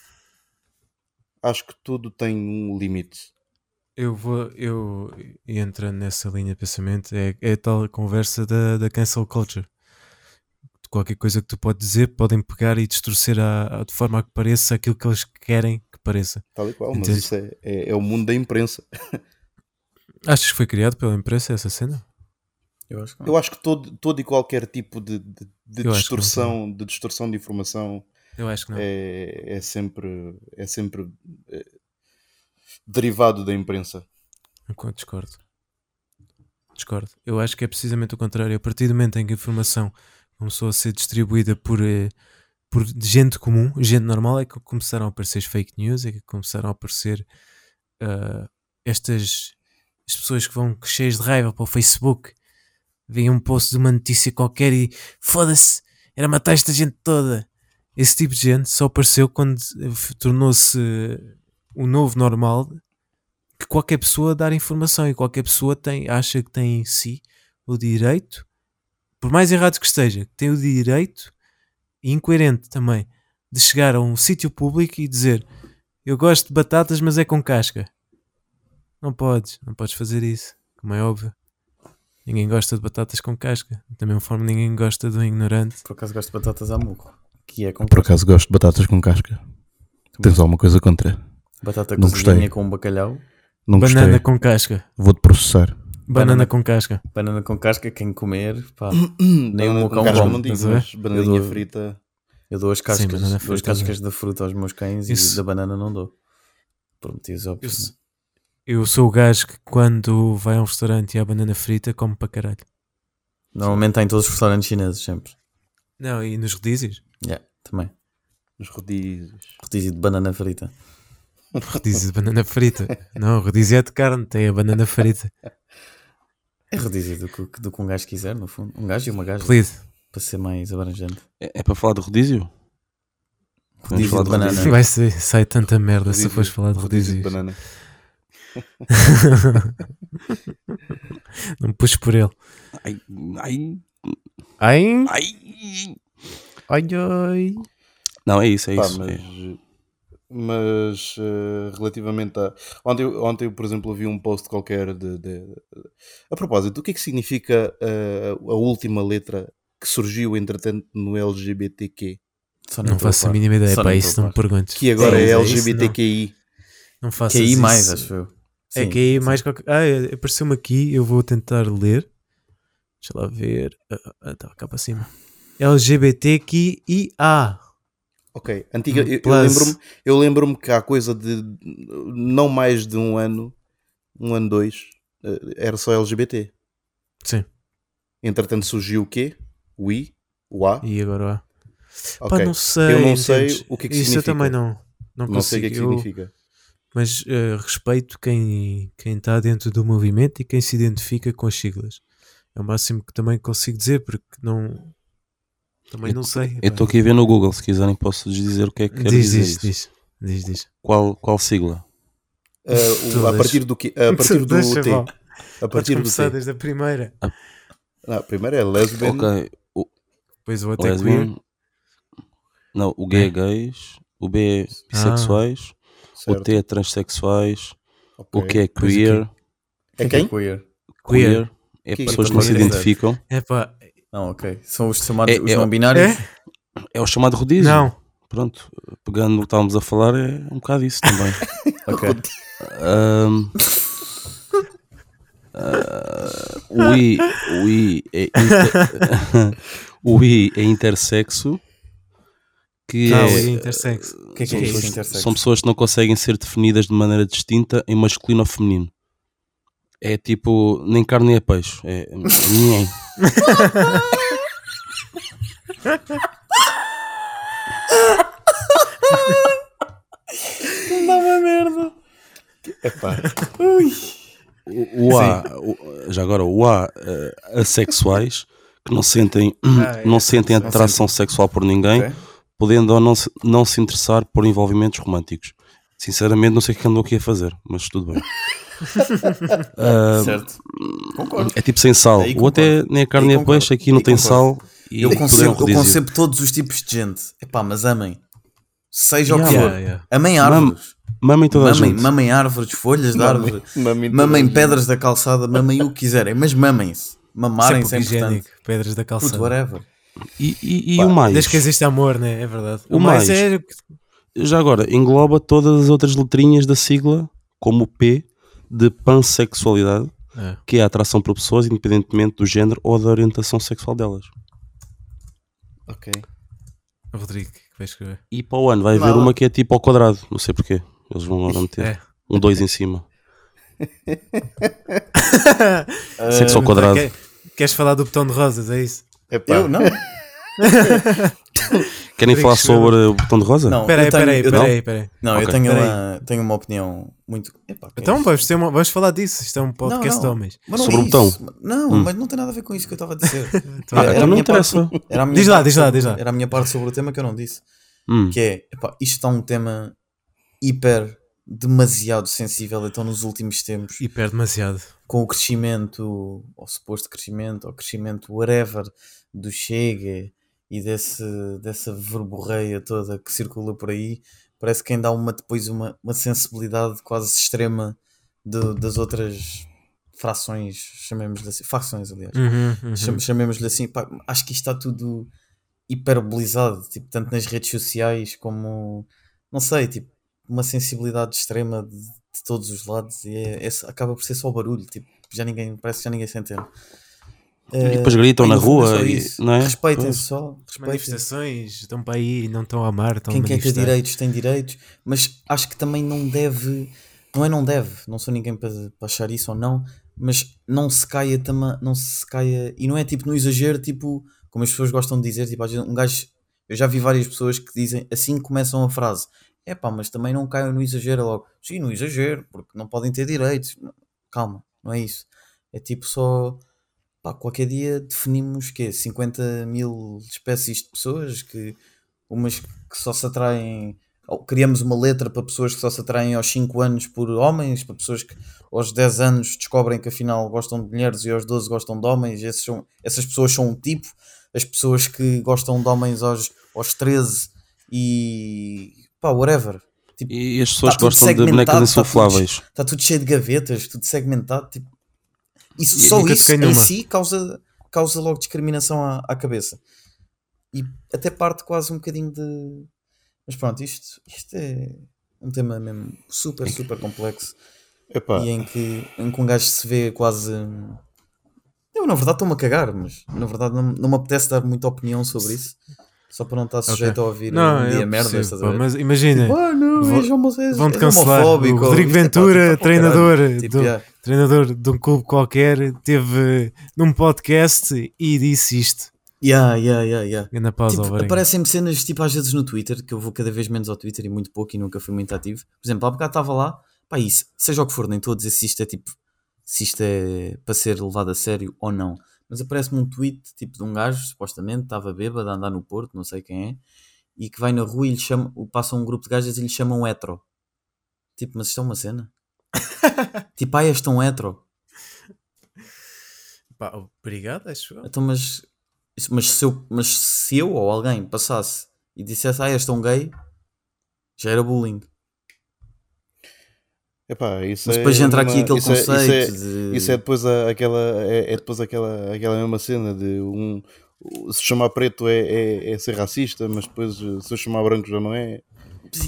Acho que tudo tem um limite. Eu vou, eu entrando nessa linha de pensamento, é, é a tal conversa da, da cancel culture. Qualquer coisa que tu podes dizer, podem pegar e distorcer a, a- de forma a que pareça aquilo que eles querem que pareça. Tal e qual, mas Entendo. isso é, é, é o mundo da imprensa. Achas que foi criado pela imprensa essa cena? Eu acho que não. Eu acho que todo, todo e qualquer tipo de, de, de distorção, de distorção de informação Eu acho que não. é, é sempre, é sempre é, derivado da imprensa. Eu discordo. Discordo. Eu acho que é precisamente o contrário. A partir do momento em que a informação começou a ser distribuída por, eh, por gente comum, gente normal, é que começaram a aparecer fake news, é que começaram a aparecer ah, estas as pessoas que vão cheias de raiva para o Facebook, veem um post de uma notícia qualquer e foda-se, era matar esta gente toda. Esse tipo de gente só apareceu quando tornou-se o novo normal que qualquer pessoa dar informação e qualquer pessoa tem, acha que tem em si o direito, por mais errado que esteja, que tem o direito e incoerente também de chegar a um sítio público e dizer eu gosto de batatas, mas é com casca. Não podes, não podes fazer isso, como é óbvio. Ninguém gosta de batatas com casca. Da mesma forma, ninguém gosta de um ignorante. Por acaso gosto de batatas à muco. Que é com Por acaso gosto de batatas com casca. Tens alguma coisa contra? Batata Não gostei. com bacalhau. Não Banana gostei. com casca. Vou-te processar. Banana, Banana- com casca. Banana com casca, quem comer, pá. (coughs) Nem um cão casca não digo, mas bananinha Eu dou- frita. Eu dou as cascas, banana dou as cascas da fruta aos meus cães Isso. e da banana não dou. Por motivos Eu, eu sou o gajo que quando vai a um restaurante e há banana frita, come para caralho. Normalmente há em todos os restaurantes chineses, sempre. Não, e nos rodízios? Yeah, também. Nos rodízios. Rodízio de banana frita. Rodízio de banana frita. Não, rodízio é de carne, tem a banana frita. É rodízio do que, do que um gajo quiser, no fundo. Um gajo e uma gaja. Apelido. Para ser mais abrangente. É, é para falar de rodízio? Rodízio falar de de banana. rodízio. Vai ser, sai tanta merda se Rodízio- fores falar de rodízio de rodízios. banana. (laughs) Não puxes por ele. Ai, ai, Ai, ai. ai, ai. Não, é isso, é Pá, isso. mas é. Mas eh, relativamente a. Ontem, eu- ontem, por exemplo, vi um post qualquer de. de- A propósito, o que é que significa eh, a última letra que surgiu, entretanto, no LGBTQ? Só Não estou faço a mínima ideia. Só nem isso não me perguntes. Que agora é isso LGBTQI. Não, não Que aí isso. mais, acho eu. É Sim, que aí sim. mais qualquer... Ah, é, apareceu-me aqui, eu vou tentar ler. Deixa lá ver. Ah, ah, Estava cá para cima. LGBTQIA. Ok, antiga, eu, eu Plus. lembro-me eu lembro que há coisa de não mais de um ano, um ano, dois, eh, era só LGBT. Sim. Entretanto surgiu o quê? O I, o A. E agora há. Ok. Pá, não sei. Eu não sei o que é que Isso significa. eu também não. Não, Não sei o que é que. Eu- significa. Mas eh, respeito quem está dentro do movimento e quem se identifica com as siglas. É o máximo que também consigo dizer, porque não. Também não sei. Eu estou aqui a ver no Google, se quiserem posso dizer o que é que quer Diz, dizer diz, isso. diz, diz, diz. Qual, qual sigla? Ah, o- a partir do quê? A (laughs) partir do Deixa, T. vá. A Podes partir do começar T. desde a primeira. Não, primeiro é lesbian. Ok. O, Depois o outro é lesbian. queer. Não, o gay é gays, o B é bissexuais, o Certo. T é transexuais, Ok. o Q é o queer, É quem? Queer. queer é Que- pessoas que que não se queer é? identificam. É pá, Não, ok. São os chamados É- os é- não binários. é? É o chamado rodízio. Não. Pronto, pegando no que estávamos a falar, é um bocado isso também. (laughs) Ok. Ahm, ah, o I, o I é inter- (laughs) o I é intersexo, que Ah, é, o intersexo. O que é que são, é isso, intersexo? são pessoas que não conseguem ser definidas de maneira distinta em masculino ou feminino. É tipo, nem carne nem é peixe. É ninguém. Dá uma merda. Epá, O, o A, o- já agora, o A, eh, assexuais, que não sentem, Ah, é, (coughs) não sentem não atração sexual por ninguém, Ok. podendo ou não se, não se interessar por envolvimentos românticos. Sinceramente, não sei o que andou aqui a fazer, mas tudo bem. (laughs) (laughs) Ah, Certo. Concordo. é tipo sem sal. Aí O outro é concordo. nem a carne nem a peixe, aqui não tem concordo. sal. E Eu tudo é concebo, eu concebo todos os tipos de gente. Epá, mas amem. Seja o que Yeah, for. Yeah, yeah. Amem árvores. Mamem toda a Mamem, gente. mamem árvores, folhas de Mamem- árvore. mamem Mamem a pedras da calçada. Mamem o que quiserem. Mas mamem-se. Mamarem é sempre importante. higiênico. Pedras da Puto, calçada. whatever. E, e- e o mais? Desde que existe amor, né? É verdade. O O mais mais. é. Já agora, engloba todas as outras letrinhas da sigla, como o P, de pansexualidade, É. que é a atração por pessoas, independentemente do género ou da orientação sexual delas. Ok. Rodrigo, que vai escrever. E para o ano vai haver uma que é tipo ao quadrado, não sei porquê. Eles vão agora meter É. um 2 em cima. (laughs) Sexo ao quadrado. Quer- Queres falar do botão de rosas? É isso? Epá, Eu não. (laughs) (laughs) Querem Rodrigo, falar sobre o botão de rosa? Não, Espera aí, eu tenho- espera aí, eu espera tenho- aí, espera aí. Não, eu Ok. tenho uma, tenho uma opinião muito. Epá, que é Então isto? vamos, ter uma, vamos falar disso. Isto é um podcast Não, de não. homens. Mas não Sobre é o botão. isso. Não, Hum. mas não tem nada a ver com isso que eu estava a dizer. (laughs) Então, Ah, Era a então não minha interessa. parte- Era a minha Diz lá, parte diz lá, sobre- diz lá. Era a minha parte sobre o tema que eu não disse. Hum. Que é, epá, isto está um tema hiper demasiado sensível então nos últimos tempos Hiper demasiado. com o crescimento, ou suposto crescimento, ou crescimento whatever do Chega e desse, dessa verborreia toda que circula por aí, parece que ainda há uma, depois uma, uma sensibilidade quase extrema de- das outras frações, chamemos-lhe assim, facções aliás, Uhum, uhum. Cham- chamemos-lhe assim, pá, acho que isto está tudo hiperbolizado, tipo, tanto nas redes sociais como, não sei, tipo, uma sensibilidade extrema de, de todos os lados e é, é- acaba por ser só barulho, tipo, já ninguém, parece que já ninguém se entende. E depois gritam na é rua só e- isso. não é? Respeitem-se só, respeitem Manifestações estão para aí e não estão a amar. Estão quem a quer ter direitos tem direitos, mas acho que também não deve, não é não deve, não sou ninguém para, para achar isso ou não, mas não se caia também, não se caia, e não é tipo no exagero, tipo, como as pessoas gostam de dizer, tipo, às vezes um gajo, eu já vi várias pessoas que dizem, assim que começam a frase, é pá, mas também não caiam no exagero é logo, sim, no exagero, porque não podem ter direitos, calma, não é isso, é tipo só, pá, qualquer dia definimos que 50 mil espécies de pessoas que umas que só se atraem ou criamos uma letra para pessoas que só se atraem aos 5 anos por homens, para pessoas que aos 10 anos descobrem que afinal gostam de mulheres e aos 12 gostam de homens, esses são, essas pessoas são um tipo, as pessoas que gostam de homens aos, aos 13 e pá, whatever. Tipo, E as pessoas Tá tudo gostam de bonecas tá tudo- insufláveis. está tudo cheio de gavetas, tudo segmentado. Tipo, isso, E só isso em numa. si causa, causa logo discriminação à, à cabeça. E até parte quase um bocadinho de. Mas pronto, isto, isto é um tema mesmo super, super complexo epá, e em que, em que um gajo se vê quase. Eu, na verdade, estou-me a cagar, mas na verdade não, não me apetece dar muita opinião sobre isso, só para não estar sujeito a ouvir Não, um dia merda. percebo, pá, mas imagina, Tipo, ah, não, vão-te cancelar. O Rodrigo é Ventura, tipo, tá para o treinador. Tipo, do- yeah. treinador de um clube qualquer, teve num podcast e disse isto. Yeah, yeah, yeah, yeah. Grande pausa ao Tipo, aparecem-me cenas tipo às vezes no Twitter, que eu vou cada vez menos ao Twitter e muito pouco e nunca fui muito ativo. Por exemplo, há bocado estava lá, pá, isso, seja o que for, nem estou a dizer se isto é tipo, se isto é para ser levado a sério ou não. Mas aparece-me um tweet tipo de um gajo, supostamente, estava bêbado a andar no Porto, não sei quem é, e que vai na rua e lhe chama, passa um grupo de gajas e lhe chamam hetero. Tipo, mas isto é uma cena? (laughs) tipo, ah, és tão hetero. Pá, obrigado, acho eu. Então, mas Isso- Mas se, eu, mas se eu ou alguém passasse e dissesse, este é um gay, já era bullying. Epá, isso Mas é depois entra uma- aqui aquele isso é- isso conceito é- de. Isso é depois a- aquela, é, é depois aquela, aquela mesma cena de um se chamar preto é, é, é ser racista, mas depois eh, se eu chamar branco já não é.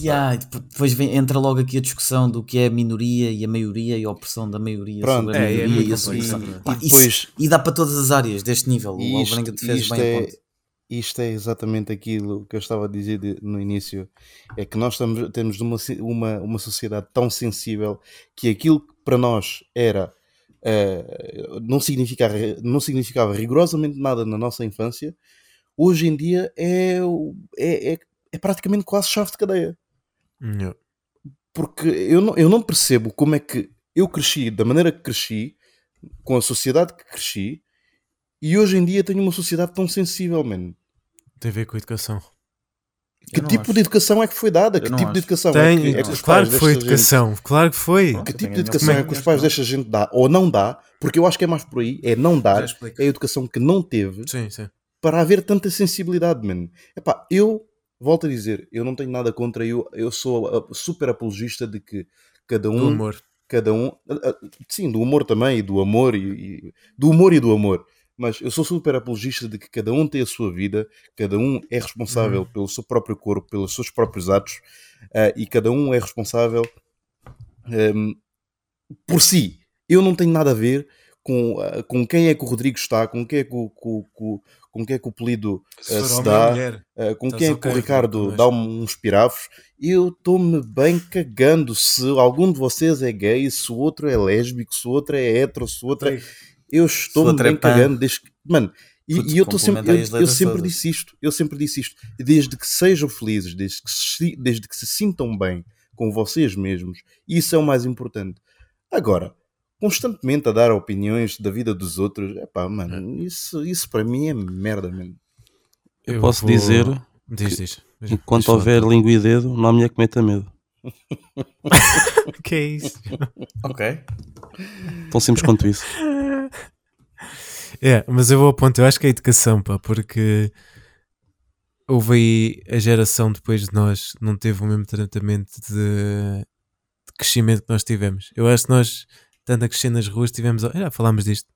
Yeah, e depo- depois vem- entra logo aqui a discussão do que é a minoria e a maioria e a opressão da maioria Pronto. sobre a É, é maioria e a é? Pá, E isso- depois- e dá para todas as áreas deste nível. O Alvarenga te fez bem a é, ponto. Isto é exatamente aquilo que eu estava a dizer de- no início. É que nós estamos, temos uma, uma, uma sociedade tão sensível que aquilo que para nós era eh, não, significava, não significava rigorosamente nada na nossa infância, hoje em dia é, é, é, é praticamente quase chave de cadeia. Yeah. Porque eu não, eu não percebo como é que eu cresci da maneira que cresci, com a sociedade que cresci, e hoje em dia tenho uma sociedade tão sensível, mano. Tem a ver com a educação. Que tipo acho. de educação é que foi dada? Eu Que tipo de acho. educação Tem, é que, é que os claro pais que foi desta gente- educação, claro que foi. Que tipo de educação é que os pais desta gente dá ou não dá? Porque eu acho que é mais por aí, é não dar, é a educação que não teve Sim, sim. para haver tanta sensibilidade, mano. Epá, eu volto a dizer, eu não tenho nada contra, eu, eu sou a- super apologista de que cada Do um amor. cada um, ah, ah, sim, do humor também, e do amor, e, e- do humor e do amor. Mas eu sou super apologista de que cada um tem a sua vida, cada um é responsável pelo seu próprio corpo, pelos seus próprios atos, ah, e cada um é responsável ahm, por si. Eu não tenho nada a ver com, ah, com quem é que o Rodrigo está, com quem é que o, com, com, com quem é que o ah, for se dá. Uh, com Estás quem é que o Ricardo dá um- uns pirafos, eu estou-me bem cagando se algum de vocês é gay, se o outro é lésbico, se o outro é hetero, se o outro é. Eu é bem cagando desde que. Mano, e, e eu estou sempre. Eu, eu sempre disse isto, eu sempre disse isto. Desde que sejam felizes, desde que se, desde que se sintam bem com vocês mesmos, isso é o mais importante. Agora, constantemente a dar opiniões da vida dos outros, é pá, mano, isso, isso para mim é merda, mano. Eu posso dizer, Diz, diz. Diz- enquanto houver língua e dedo, não há mulher que meta medo. (laughs) que é isso? Ok. Tão simples quanto isso. É, mas eu vou ao ponto, eu acho que é a educação, pá, porque houve aí a geração depois de nós não teve o mesmo tratamento de, de crescimento que nós tivemos. Eu acho que nós, tanto a crescer nas ruas, tivemos, a- já falámos disto,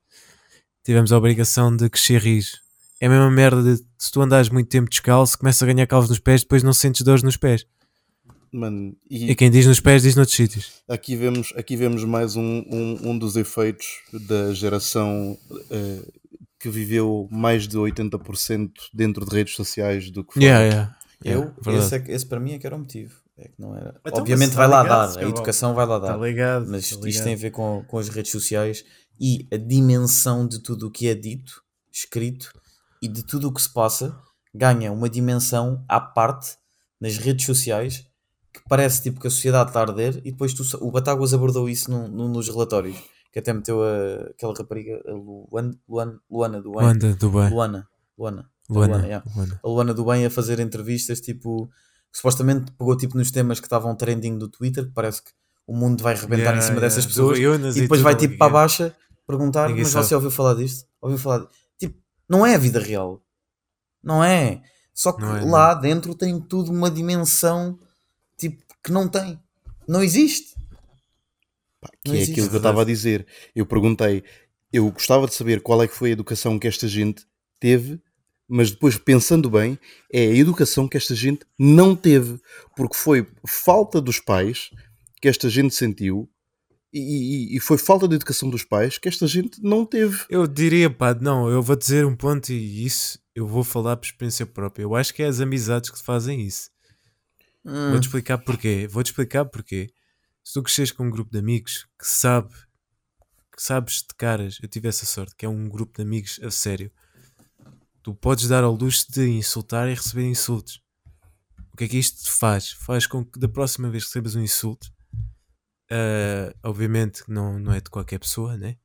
tivemos a obrigação de crescer rijo. É a mesma merda de se tu andares muito tempo descalço, começa a ganhar calvos nos pés, depois não sentes dores nos pés. Mano, e, E quem diz nos pés diz noutros sítios. Aqui vemos, aqui vemos mais um, um, um dos efeitos da geração eh, que viveu mais de 80% dentro de redes sociais do que fora. Yeah, yeah. yeah, Eu, esse, é, esse para mim é que era o motivo. É que não era. Então, Obviamente mas vai tá lá ligado, dar, a educação vai lá dar. Tá ligado. Mas tá isto ligado. tem a ver com, com as redes sociais e a dimensão de tudo o que é dito, escrito e de tudo o que se passa ganha uma dimensão à parte nas redes sociais que parece tipo que a sociedade está a arder e depois tu, o Batáguas abordou isso num, num dos relatórios que até meteu a, aquela rapariga a Luan, Luan, Luana do bem Luanda do bem. Luana Luana Luana. Luana, yeah Luana. a Luana do Bem a fazer entrevistas, tipo, que supostamente pegou tipo nos temas que estavam trending do Twitter, que parece que o mundo vai rebentar Yeah, em cima yeah. dessas pessoas, e depois vai tudo, tipo para yeah. baixa perguntar, Ninguém mas sabe. você ouviu falar disto? Ouviu falar. Tipo, não é a vida real. Não é. Só que Não é, lá dentro tem tudo uma dimensão que não tem. Não existe. que Não é existe, aquilo que eu estava a dizer. Eu perguntei, eu gostava de saber qual é que foi a educação que esta gente teve, mas depois pensando bem, é a educação que esta gente não teve, porque foi falta dos pais que esta gente sentiu e, e- e foi falta de educação dos pais que esta gente não teve. Eu diria, pá, não, eu vou dizer um ponto e isso eu vou falar por experiência própria. Eu acho que é as amizades que te fazem isso. Hum, Vou-te explicar porquê. Vou-te explicar porquê. Se tu cresces com um grupo de amigos que sabe, que sabes de caras, eu tive essa sorte, que é um grupo de amigos a sério. Tu podes dar ao luxo de insultar e receber insultos. O que é que isto te faz? Faz com que da próxima vez que recebas um insulto, ah, obviamente não, não é de qualquer pessoa, né?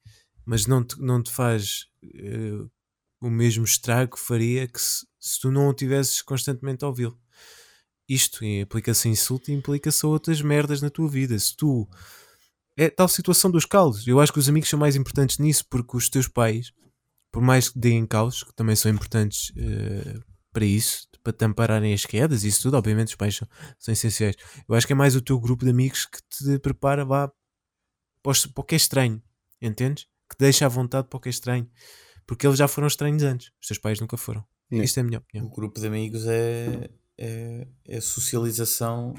mas não te, não te faz eh, o mesmo estrago que faria que se, se tu não o tivesses constantemente a ouvi-lo. Isto aplica-se a insulto e implica-se outras merdas na tua vida. Se tu. É tal situação dos caldos. Eu acho que os amigos são mais importantes nisso porque os teus pais, por mais que deem caos, que também são importantes eh, para isso, para te ampararem as quedas isso tudo, obviamente os pais são, são essenciais. Eu acho que é mais o teu grupo de amigos que te prepara vá, para, os- para o que é estranho, entendes? Que te deixa à vontade para o que é estranho. Porque eles já foram estranhos antes, os teus pais nunca foram. Isto é a minha O opinião. grupo de amigos é, é, é socialização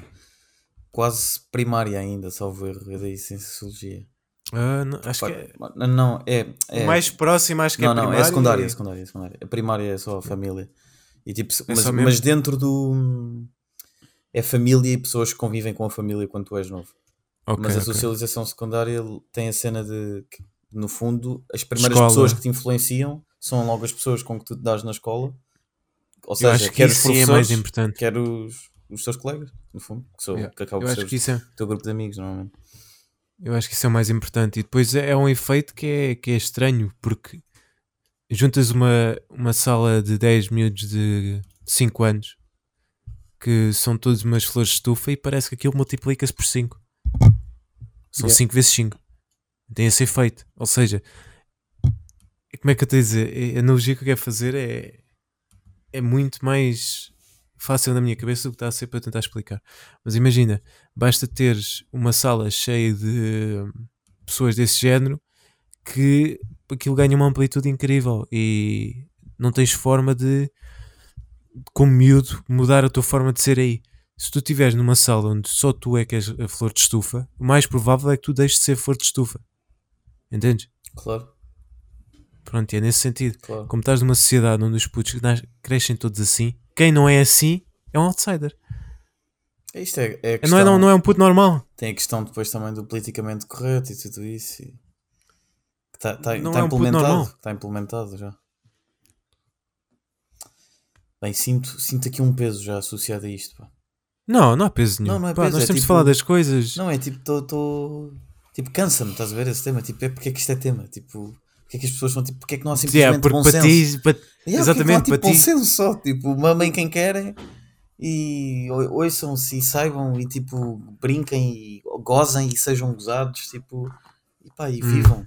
quase primária ainda, salvo erro, é daí sem sociologia. Ah, não, acho que é, Não, não, é, é mais próximo, acho que não, é não, primário é secundária, e- é secundária, é secundária. A primária é só a família. E tipo, É mas, mas dentro do é família e pessoas que convivem com a família quando tu és novo. Ok, mas a socialização secundária tem a cena de que, no fundo, as primeiras Escola. pessoas que te influenciam são logo as pessoas com que tu te dás na escola. Ou Eu seja, acho que isso sim é mais importante. quer os, os teus colegas, no fundo, que, são, Yeah. que acabam Eu por acho ser que isso é, o teu grupo de amigos, normalmente. Eu acho que isso é o mais importante. E depois é, é um efeito que é, que é estranho, porque juntas uma, uma sala de 10 miúdos de 5 anos que são todos umas flores de estufa e parece que aquilo multiplica-se por 5. São Yeah. 5 vezes 5. Tem esse efeito. Ou seja, como é que eu estou a dizer? A analogia que eu quero fazer é, é muito mais fácil na minha cabeça do que está a ser para tentar explicar. Mas imagina, basta teres uma sala cheia de pessoas desse género que aquilo ganha uma amplitude incrível e não tens forma de, como miúdo, mudar a tua forma de ser aí. Se tu estiveres numa sala onde só tu é que és a flor de estufa, o mais provável é que tu deixes de ser flor de estufa. Entendes? Claro, Pronto, e é nesse sentido. claro. Como estás numa sociedade onde os putos crescem todos assim, quem não é assim é um outsider. Isto é, é a não, questão, é, não, não é um puto normal. Tem a questão depois também do politicamente correto e tudo isso. Está tá, Não tá é um implementado. Está implementado já. Bem, sinto, sinto aqui um peso já associado a isto. Pá. Não, não há peso nenhum. Não, não é Pá, peso, nós é temos de tipo- falar das coisas. Não, é tipo, tô, tô- Tipo, cansa-me, estás a ver esse tema? Tipo, é porque é que isto é tema? Tipo, porque é que as pessoas são tipo, porque é que não há Yeah, simplesmente porque bom senso? ti, para- Yeah, porque é que não há, exatamente, tipo, bom senso só, tipo, mamem quem querem e ouçam-se e saibam e tipo, brinquem e gozem e sejam gozados, tipo, e pá, e Hum. vivam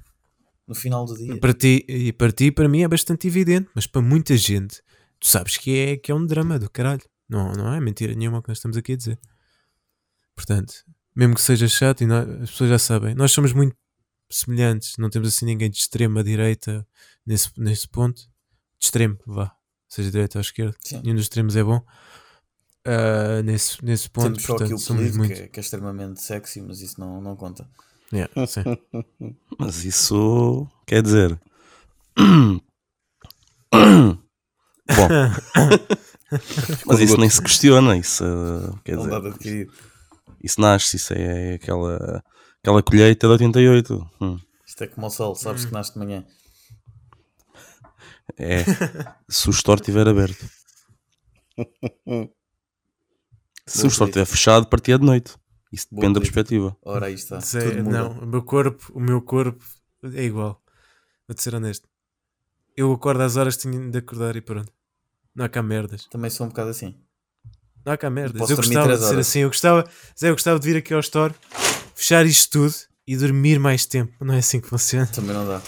no final do dia. para ti e para ti, para mim é bastante evidente, mas para muita gente, tu sabes que é, que é um drama do caralho. Não, não é mentira nenhuma o que nós estamos aqui a dizer. Portanto, mesmo que seja chato, e nós- as pessoas já sabem, nós somos muito semelhantes, não temos assim ninguém de extrema direita nesse, nesse ponto. De extremo, vá, seja direita ou esquerda, Sim. nenhum dos extremos é bom. Ah, nesse, nesse ponto, Temos só aqui portanto, o somos muito. que, é- que é extremamente sexy, mas isso não, não conta. Yeah, sim. (laughs) Mas isso quer dizer. (coughs) Bom, (laughs) mas isso nem se questiona. Isso, uh, quer dizer, isso nasce. Isso é aquela, aquela colheita de 88. Hum. Isto é como o sol, Hum. sabes que nasce de manhã. É. Se o store estiver aberto. (laughs) Se o store estiver fechado, partia de noite. Isso Boa depende da perspectiva. Ora, aí está. Sei, não, o meu corpo, o meu corpo é igual. Vou-te ser honesto. Eu acordo às horas que de acordar e pronto. Não há cá merdas. Também sou um bocado assim. Não há cá merdas. Eu gostava de ser assim. Eu gostava, Zé, eu gostava de vir aqui ao store, fechar isto tudo e dormir mais tempo. Não é assim que funciona. Também não dá.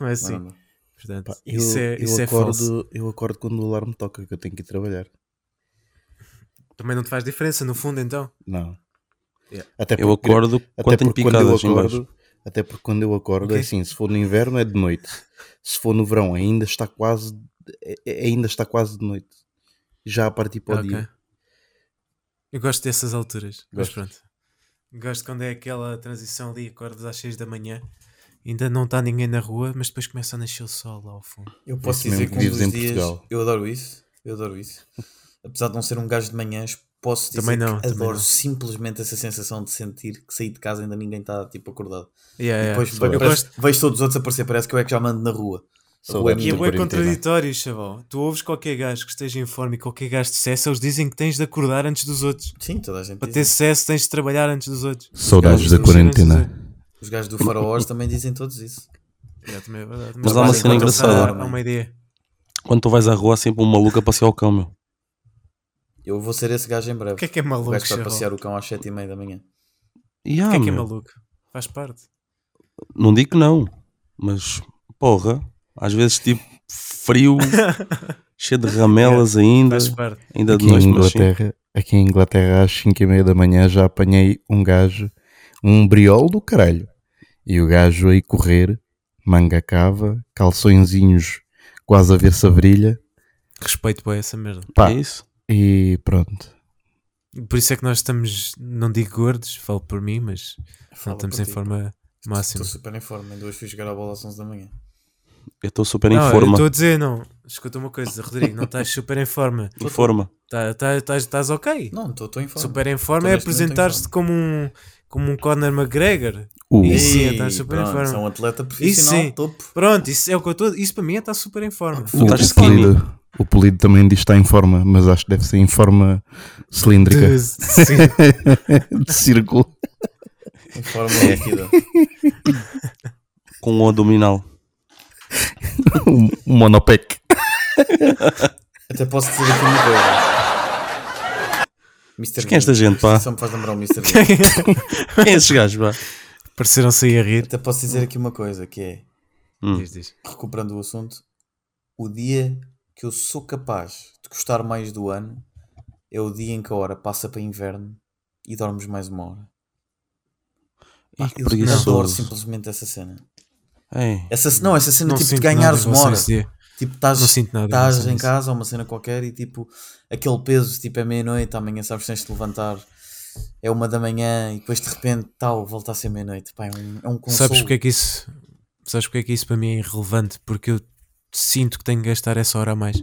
Não é assim. Não, não. Portanto, Pá, isso eu, é, eu isso é falso. acordo, eu acordo quando o alarme toca, que eu tenho que ir trabalhar. Também não te faz diferença, no fundo, então. Não. Yeah. Até Eu porque- acordo até quando tenho porque quando eu picadas baixo. acordo, até porque quando eu acordo Ok. é assim, se for no inverno é de noite, se for no verão ainda está quase é- é- ainda está quase de noite. Já a partir para o Ok. dia. Eu gosto dessas alturas. Mas Gosto. pronto. Gosto quando é aquela transição ali, acordas às 6 da manhã, ainda não está ninguém na rua, mas depois começa a nascer o sol lá ao fundo. Eu posso Isso dizer que um vives dos em dias. Portugal. Eu adoro isso. Eu adoro isso. (laughs) Apesar de não ser um gajo de manhãs, posso dizer Também não, que também adoro não. simplesmente essa sensação de sentir que saí de casa e ainda ninguém está tipo acordado. Yeah, E yeah. depois eu. parece- vejo todos os outros aparecer, parece que eu é que já mando na rua. Saudades E é quarentena. contraditório, chaval. Tu ouves qualquer gajo que esteja em forma e qualquer gajo de sucesso, eles dizem que tens de acordar antes dos outros. Sim, toda a gente Para diz ter sucesso, tens de trabalhar antes dos outros. Saudades Os da quarentena. Os gajos do Faraós também dizem todos isso. Yeah, também é verdade. Mas há uma cena enquanto engraçada. Há, há uma ideia. Quando tu vais à rua, há sempre um maluco a passear o cão, meu. Eu vou ser esse gajo em breve. O que é que é o maluco, gajo vai chaval? passear o cão às 7h30 da manhã. E O que é que é maluco? Faz parte. Não digo que não, mas porra, Às vezes, tipo, frio, (laughs) cheio de ramelas ainda, Faz parte. ainda de Aqui em noite, sim. Inglaterra, aqui em Inglaterra às 5 e meia da manhã já apanhei um gajo, um briol do caralho. E o gajo aí correr, manga cava, calçõezinhos quase a ver-se a brilha. Respeito para essa merda. Pá, É isso. e pronto. Por isso é que nós estamos, não digo gordos, falo por mim, mas não Fala estamos em ti. forma máxima. Estou super em forma. Ainda hoje fui jogar a bola às 11 da manhã. Eu estou super em Não, eu forma. estou a dizer, não. Escuta uma coisa, Rodrigo, não estás super em forma. Em forma. Tá- tá- Estás ok. Não, estou em forma. Super em forma Tô é em apresentar-te como um, como um Conor McGregor. O, Isso sim, estás super em pronto, forma. É um atleta profissional, sim. topo. Pronto, isso é o que eu estou. Isso para mim é estar super em forma. o, estás skinny. polido, o polido também diz que está em forma, mas acho que deve ser em forma cilíndrica, De- sim. (laughs) de círculo. Em forma líquida. Com o abdominal. Um, um monopec. Até posso dizer aqui uma coisa. Mr. quem é esta gente, pá? Só me faz lembrar o Mr. (laughs) Quem é esses gajos, pá? Pareceram-se aí a rir. Até posso dizer aqui uma coisa, que é, Hum. Diz, diz. recuperando o assunto, o dia que eu sou capaz de gostar mais do ano é o dia em que a hora passa para inverno e dormes mais uma hora. Pá, eu adoro simplesmente essa cena. Ei, Essa, não, essa cena Não tipo de ganhares nada em uma hora. dia. Tipo, estás Não sinto nada estás em casa ou uma cena qualquer e tipo aquele peso, tipo é meia-noite, amanhã sabes tens de levantar, é uma da manhã e depois de repente tal, volta a ser meia-noite. É um, é um consolo. Sabes porque é que isso. Sabes porque é que isso para mim é irrelevante? Porque eu sinto que tenho que gastar essa hora a mais.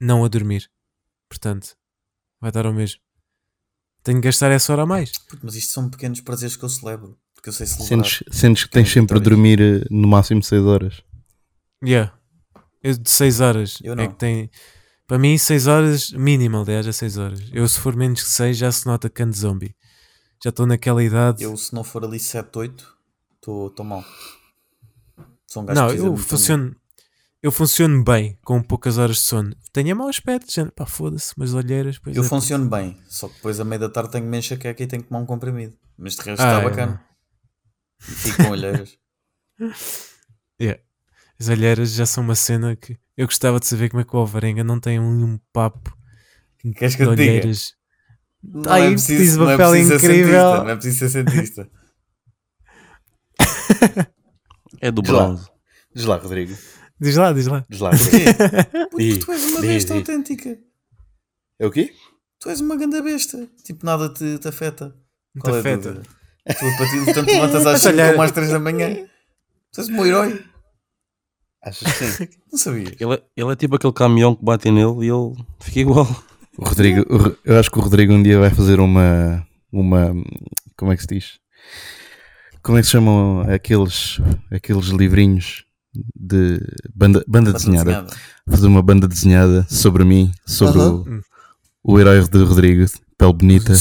Não a dormir. Portanto, vai dar ao mesmo. Tenho que gastar essa hora a mais. Mas isto são pequenos prazeres que eu celebro, porque eu sei celebrar. Sentes, sentes que tens sempre a dormir eh, no máximo 6 horas. Yeah. Eu de 6 horas. Eu É não. que tem. Para mim, 6 horas, mínimo, aliás, é 6 horas. Eu, se for menos que 6, já se nota canto zombie. Já estou naquela idade. Eu, se não for ali 7, 8, estou mal. Sou um gajo não, que eu funciono. Eu funciono bem com poucas horas de sono. Tenho a mau aspecto, já, pá, foda-se, mas olheiras. Pois Eu é, funciono bem, só que depois a meia da tarde tenho uma enxaqueca e tenho que tomar um comprimido. Mas de resto Ah, está é, bacana. E Fico com olheiras. (laughs) Yeah. As olheiras já são uma cena que eu gostava de saber como é que o Alvarenga não tem um, um papo Queres que de te olheiras. Não Ai, é preciso, um não é papel preciso ser incrível. cientista, não é preciso ser cientista. (laughs) é do Diz lá. bronze. Diz lá, Rodrigo. Diz lá, diz lá. Diz lá. (laughs) Diz, tu és uma besta diz. autêntica. É o quê? Tu és uma grande besta. Tipo, nada te, te afeta. Não Qual te é afeta. Tu, para ti, portanto, te levantas (laughs) às 5 Olha- como às 3 da manhã. Tu és um herói. Achas que sim? (laughs) Não sabia. Ele é, ele é tipo aquele caminhão que bate nele e ele fica igual. O Rodrigo, eu acho que o Rodrigo um dia vai fazer uma. uma como é que se diz? Como é que se chamam aqueles, aqueles livrinhos de banda, banda Banda desenhada? desenhada. Fazer uma banda desenhada sobre mim, sobre o, o herói de Rodrigo, pele bonita,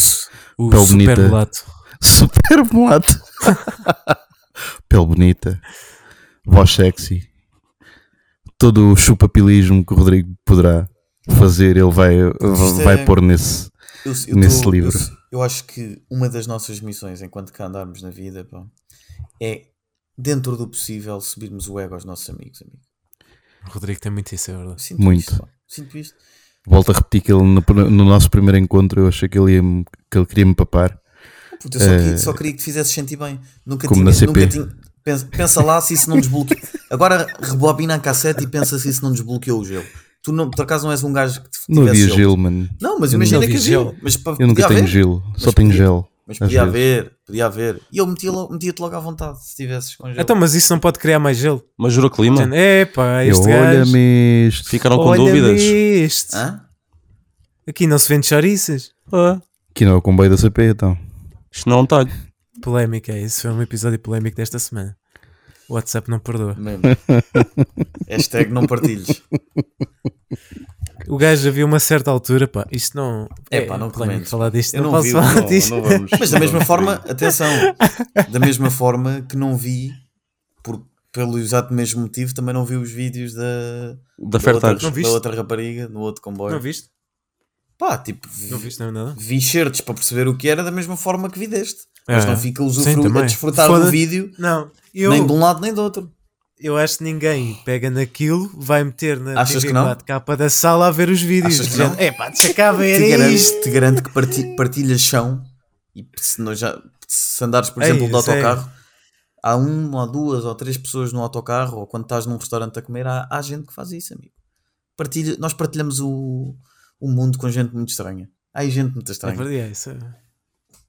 O Pele super bonita. lato. Super mulato, pele bonita, voz sexy, todo o chupapilismo que o Rodrigo poderá fazer, ele vai, Isto vai é- pôr nesse. Eu, eu Nesse tô- livro. Eu, eu acho que uma das nossas missões enquanto cá andarmos na vida pá, é, dentro do possível, subirmos o ego aos nossos amigos. amigo. O Rodrigo tem muito isso, é verdade. Sinto Muito. Isto. Sinto isto. Volto a repetir que ele no, no nosso primeiro encontro eu achei que ele, ia que ele queria me papar. Puta, eu só, queria, só queria que te fizesse sentir bem. Nunca como tinha, na CP. nunca tinha. Pensa, pensa lá se isso não desbloqueou. Agora rebobina a cassete e pensa se isso não desbloqueou o gelo. Tu, não, por acaso, não és um gajo que te Não tivesse havia gelo, mano. Não, mas Eu imagina que vi havia. gelo. Mas pa- Eu nunca podia tenho haver. gelo, só Mas tenho podia- gel. Mas às podia vezes. haver, podia haver. E eu metia lo- metia-te logo à vontade se tivesses com gelo. Então, mas isso não pode criar mais gelo. Mas jurou clima. É pá, Eu, este gajo. Olha-me isto. Ficaram com Olha-me dúvidas. isto. Hã? Aqui não se vende chouriças. Ah, Aqui não é o comboio da CP, então. Isto não é um talho. Polémica, é isso. Foi um episódio polémico desta semana. O WhatsApp não perdoa. Mesmo. (laughs) Hashtag não partilhes. O gajo havia uma certa altura, pá, isto não. É, pá, não polémico comentes. falar disto. Eu não, não posso vi, falar não, disto. não vamos. (laughs) Mas da mesma forma, atenção, da mesma forma que não vi, por, pelo exato mesmo motivo, também não vi os vídeos da, Da da, outra, da outra rapariga no outro comboio. Não viste? Pá, tipo, Não viste não, nada? vi certos para perceber o que era da mesma forma que vi deste. Mas É. não fica a, Sim, usufru- a desfrutar do vídeo Não, eu. nem de um lado nem do outro. eu acho que ninguém pega naquilo, vai meter na Achas TV que não? 4K da sala a ver os vídeos. Achas que não? É pá, deixa cá ver te, garanto, isto. te garanto que parti, partilhas chão e se, não já, se andares, por Ei, exemplo, de eu sei. autocarro, há uma ou duas ou três pessoas no autocarro ou quando estás num restaurante a comer, há, há gente que faz isso, amigo. Partilha, nós partilhamos o, o mundo com gente muito estranha. Há aí gente muito É estranha. verdade, é isso.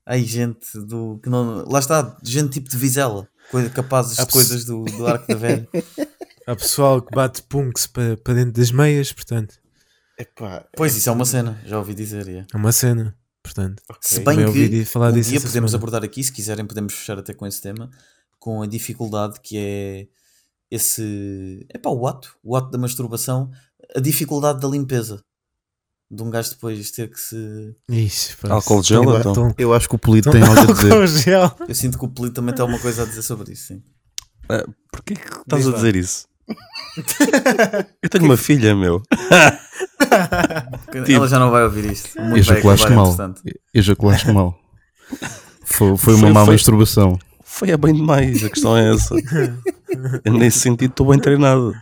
Há aí gente do que não. Lá está, gente tipo de Vizela, coisa, capazes de coisas do, do arco da velha. (laughs) Há pessoal que bate punks para para dentro das meias, portanto, Epá, Pois isso é uma cena, já ouvi dizer. é. é uma cena. Portanto, Se ok. bem que falar um disso dia podemos semana. abordar aqui, se quiserem podemos fechar até com esse tema, com a dificuldade que é esse... É pá, o ato, o ato da masturbação, a dificuldade da limpeza. De um gajo depois ter que se... Ixi, pá, Álcool isso- gel, tão- então? tão- Eu acho que o Polito tem algo a dizer. álcool gel. Eu sinto que o Pelito também tem alguma coisa a dizer sobre isso, sim. Ah, Porquê que estás Diz a lá. dizer isso? (laughs) Eu tenho uma filha, meu. Ela já não vai ouvir isto. O mundo vai Ejaculaste acabar, mal. entretanto. Ejaculaste mal. Foi, foi uma Foi- má foi- masturbação. Foi a bem demais, a questão é essa. Eu, nesse sentido estou bem treinado.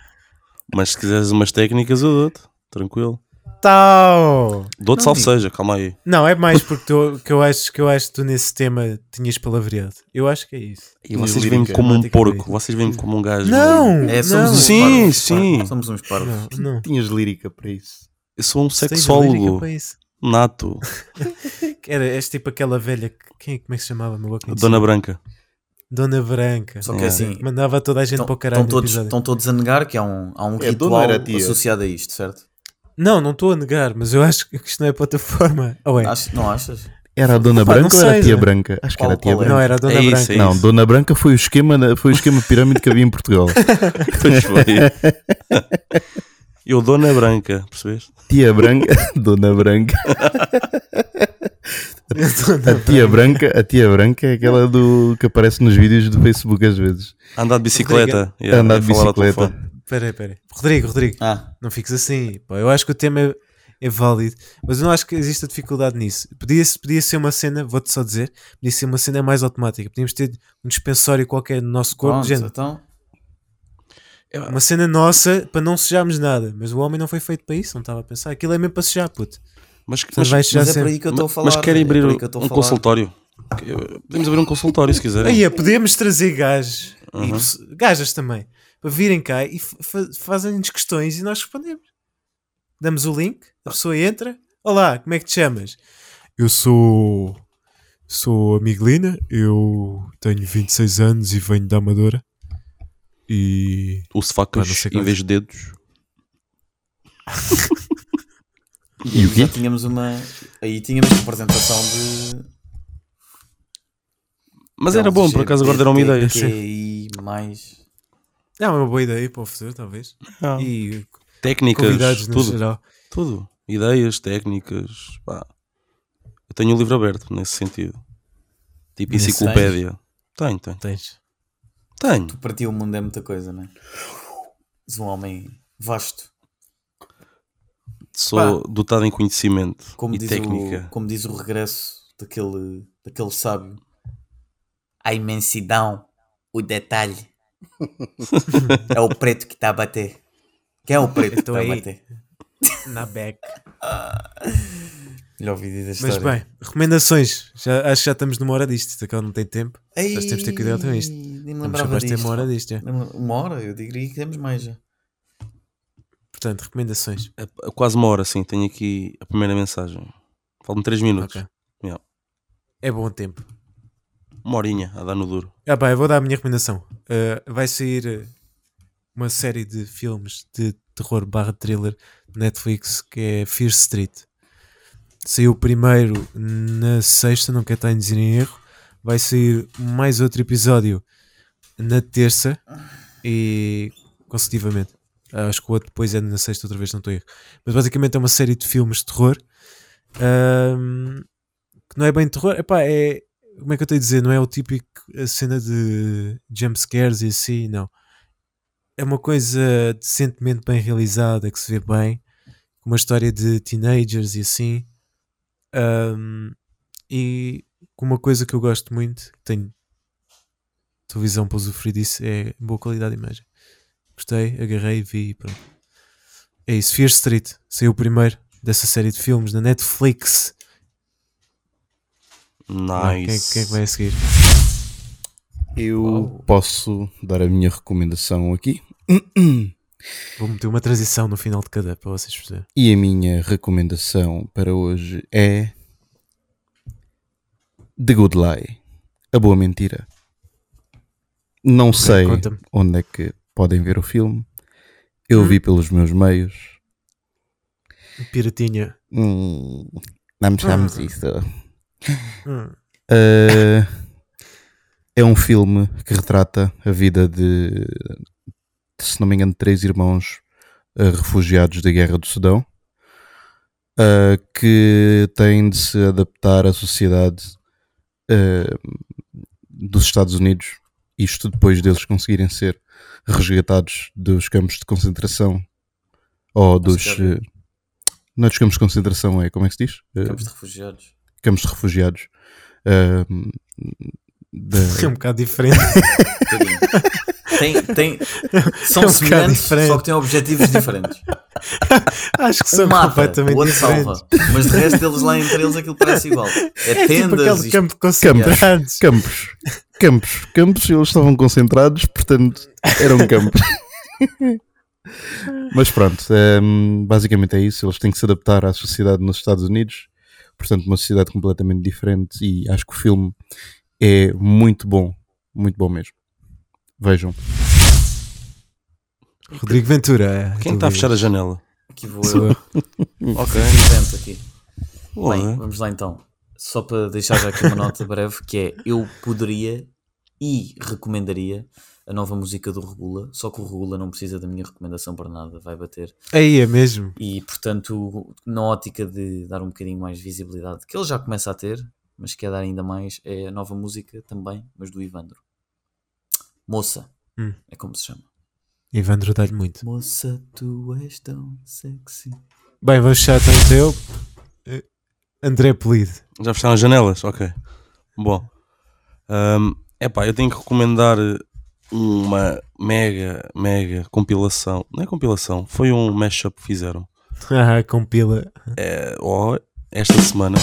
Mas se quiseres umas técnicas, eu dou-te. Tranquilo. Tal. Dou-te Não, salseja, calma aí. Não, é mais (laughs) porque tu, que eu acho que eu acho que tu nesse tema tinhas palavreado. Eu acho que é isso. E vocês veem-me lírica, como um automaticamente. porco. Vocês veem-me como um gajo. Não! É, somos não, uns Sim, parvos, sim. Somos uns parvos. não, não. Tinhas lírica para isso. Eu sou um sexólogo nato. (laughs) Era, és tipo aquela velha. que- Quem, como é que se chamava? Meu Dona Branca. Dona Branca. Só que É. assim, Mandava toda a gente estão, para o caralho. estão todos, todos a negar que há um, há um É, ritual dona era tia. associado a isto, certo? Não, não estou a negar, mas eu acho que isto não é plataforma. (laughs) Ou é? Ach- não achas? Era a Dona Pá, Branca ou era sei, a Tia né? Branca? Acho que Qual- era a Tia é? Branca. Não, era a Dona É isso, Branca. é Não, isso. Dona Branca foi o esquema, foi o esquema pirâmide que havia em Portugal. (laughs) Pois foi. Eu, Dona Branca, percebeste? Tia Branca, (laughs) Dona Branca. A Tia Branca, a Tia Branca é aquela do que aparece nos vídeos do Facebook às vezes. Andar de bicicleta. Yeah, Andar de bicicleta. Espera aí, espera. Rodrigo, Rodrigo, Ah, não fiques assim. Pá, eu acho que o tema é, é válido, mas eu não acho que exista dificuldade nisso. Podia, podia ser uma cena, vou-te só dizer, podia ser uma cena mais automática. Podíamos ter um dispensório qualquer no nosso corpo, pronto, gente, então. uma cena nossa para não sujarmos nada. Mas o homem não foi feito para isso, não estava a pensar. Aquilo é mesmo para sujar, puto. Mas, Mas mas, Mas é por aí que eu estou a falar. mas querem é abrir a um falar. consultório? Podemos abrir um consultório se quiserem. Aí, é, podemos trazer gajos e Uhum. pesso- gajas também virem cá e fa- fa- fazem-nos questões e nós respondemos. Damos o link, a pessoa entra. Olá, como é que te chamas? Eu sou. Sou a Miguelina, eu tenho 26 anos e venho da Amadora. E. Uso facas em vez de dedos. (laughs) E o quê? Já tínhamos uma. Aí tínhamos uma apresentação de. Mas era bom, por acaso agora deram uma ideia. Mais. É uma boa ideia para o futuro, talvez. Ah. E Técnicas, convidados no tudo, geral. tudo. Ideias, técnicas. Pá. Eu tenho o livro aberto nesse sentido. Tipo Nesse enciclopédia. Tenho, tenho. Tens. Tenho. Para ti o mundo é muita coisa, não é? És um homem vasto. Sou dotado em conhecimento Como e diz, técnica. o, como diz o regresso daquele, daquele sábio. A imensidão, o detalhe. É o preto que está a bater. Quem é o preto que Estou está a aí. bater? Na. Melhor vídeo da Mas história. bem, recomendações. Já, acho que já estamos numa hora disto. Isto não tem tempo. Ei, nós temos de ter cuidado com isto. Nem me Vamos lembrava de ter disto. uma hora disto. Já. Uma hora? Eu diria que temos mais já. Portanto, recomendações. É- é quase uma hora, sim. Tenho aqui a primeira mensagem. Faltam 3 minutos. Ok. Yeah. É bom tempo. Uma horinha a dar no duro. Ah, pá, eu vou dar a minha recomendação. Uh, vai sair uh, uma série de filmes de terror barra thriller Netflix que é Fear Street. Saiu o primeiro na sexta, não quero estar em dizer em erro. Vai sair mais outro episódio na terça e consecutivamente. Acho que o outro depois é na sexta, outra vez, não estou em erro. Mas basicamente é uma série de filmes de terror ahm, que não é bem terror. Epá, é, como é que eu estou a dizer? Não é o típico a cena de jump scares e assim, não. É uma coisa decentemente bem realizada, que se vê bem, uma história de teenagers e assim. Ahm, e com uma coisa que eu gosto muito, que tenho televisão para usufruir disso, é boa qualidade de imagem. gostei, agarrei vi e pronto. É isso, Fear Street, saiu o primeiro dessa série de filmes na Netflix. Vai, Nice. Quem, é que vai a seguir? Eu posso dar a minha recomendação aqui. (clears throat) Vou meter uma transição no final de cada para vocês perceberem. E a minha recomendação para hoje é The Good Lie, A Boa Mentira. Não sei conta-me. onde é que podem ver o filme. Eu Hum. vi pelos meus meios. Piratinha. Hum, não me chames isso. Hum. (laughs) Uh, é um filme que retrata a vida de, se não me engano, três irmãos uh, refugiados da Guerra do Sudão uh, que têm de se adaptar à sociedade dos Estados Unidos. Isto depois deles conseguirem ser resgatados dos campos de concentração ou dos. Não é dos campos de concentração, é como é que se diz? Campos de refugiados. Campos de refugiados. ahm, da- (laughs) É um bocado diferente. Um (laughs) bocadinho. Tem, tem, são É um bocado semelhantes, diferente. só que têm objetivos diferentes. (laughs) Acho que Um são mata, completamente o outro diferentes. salva. Mas de resto, eles lá entre eles aquilo parece igual. É, É tipo tendas. aquele isto- campo de concentrados. campos. Campos. Campos, eles estavam concentrados, portanto, eram campos. Mas pronto, basicamente é isso. Eles têm que se adaptar à sociedade nos Estados Unidos, portanto, uma sociedade completamente diferente. E acho que o filme é muito bom, muito bom mesmo. Vejam. Rodrigo Ventura. é, Quem está a fechar a janela? Aqui vou eu. (laughs) Ok. Invento aqui. Ué. Bem, vamos lá então. Só para deixar já aqui uma nota breve, que é eu poderia e recomendaria a nova música do Regula, só que o Regula não precisa da minha recomendação para nada, vai bater. Aí é mesmo. E portanto, na ótica de dar um bocadinho mais visibilidade, que ele já começa a ter, mas quer dar ainda mais, é a nova música também, mas do Ivandro. Moça, Hum. é como se chama. Ivandro dá-lhe muito. Moça, tu és tão sexy. Bem, vamos fechar então o teu. Eh, André Polido. Já fecharam as janelas? Ok. Bom. Ahm, epá, eu tenho que recomendar uma mega, mega compilação. Não é compilação, foi um mashup que fizeram. (laughs) Ah, compila. É, ó, esta semana.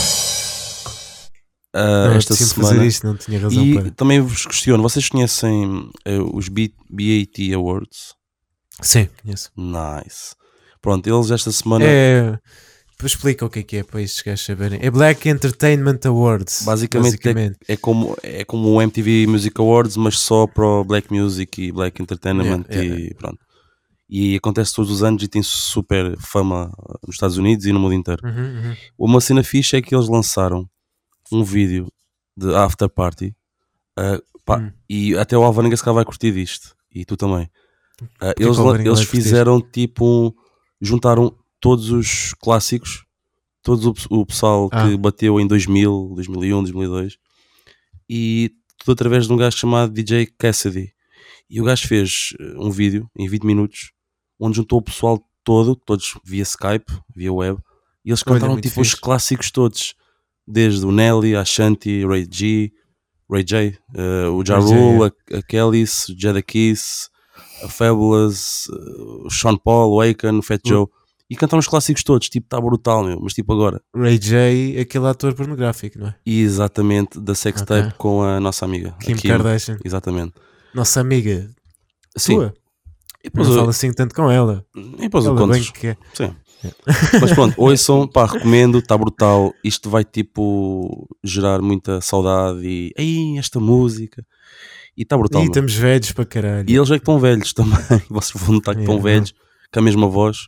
Ah, Não, esta esta semana. fazer isto, não tinha razão E para. também vos questiono, vocês conhecem eh, os B- BAT Awards? Sim, conheço. Nice. Pronto, eles esta semana É. Explica o que é que é para estes gajos saberem. É Black Entertainment Awards. Basicamente, basicamente. é como é como o MTV Music Awards, mas só para o Black Music e Black Entertainment Yeah, yeah, e pronto. E acontece todos os anos e tem super fama nos Estados Unidos e no mundo inteiro. Uhum, uhum. Uma cena fixe é que eles lançaram um vídeo de after party ah, pá, Hum. e até o Alvarenga se calhar vai curtir disto e tu também. Que eles eles fizeram tipo um- juntaram todos os clássicos, todo o, pe- o pessoal que Ah. bateu em 2000, 2001, 2002 e tudo através de um gajo chamado DJ Cassidy. E o gajo fez eh, um vídeo em 20 minutos onde juntou o pessoal todo, todos via Skype, via web, e eles Olha, cantaram tipo os fixe. clássicos todos, desde o Nelly, a Shanti, Ray G, Ray J, eh, o Ja Rule, a, a Kellys, o Jada Kiss, a Fabulous, eh, o Sean Paul, o Aiken, o Fat Hum. Joe, e cantaram os clássicos todos, tipo, está brutal, meu, mas tipo agora. Ray J, aquele ator pornográfico, não é? E exatamente da sextape Ok. com a nossa amiga, a Kim, Kardashian. Exatamente. Nossa amiga. Sim. Tua. E depois, Não falo assim tanto com ela. e depois o Ela bem que é. Sim. Mas pronto, (laughs) ouçam, pá, recomendo, está brutal. Isto vai tipo gerar muita saudade e ei, esta música. E está brutal. Meu. estamos velhos para caralho. E eles é que estão velhos também. (laughs) Vocês vão notar que estão Yeah. velhos, com a mesma voz.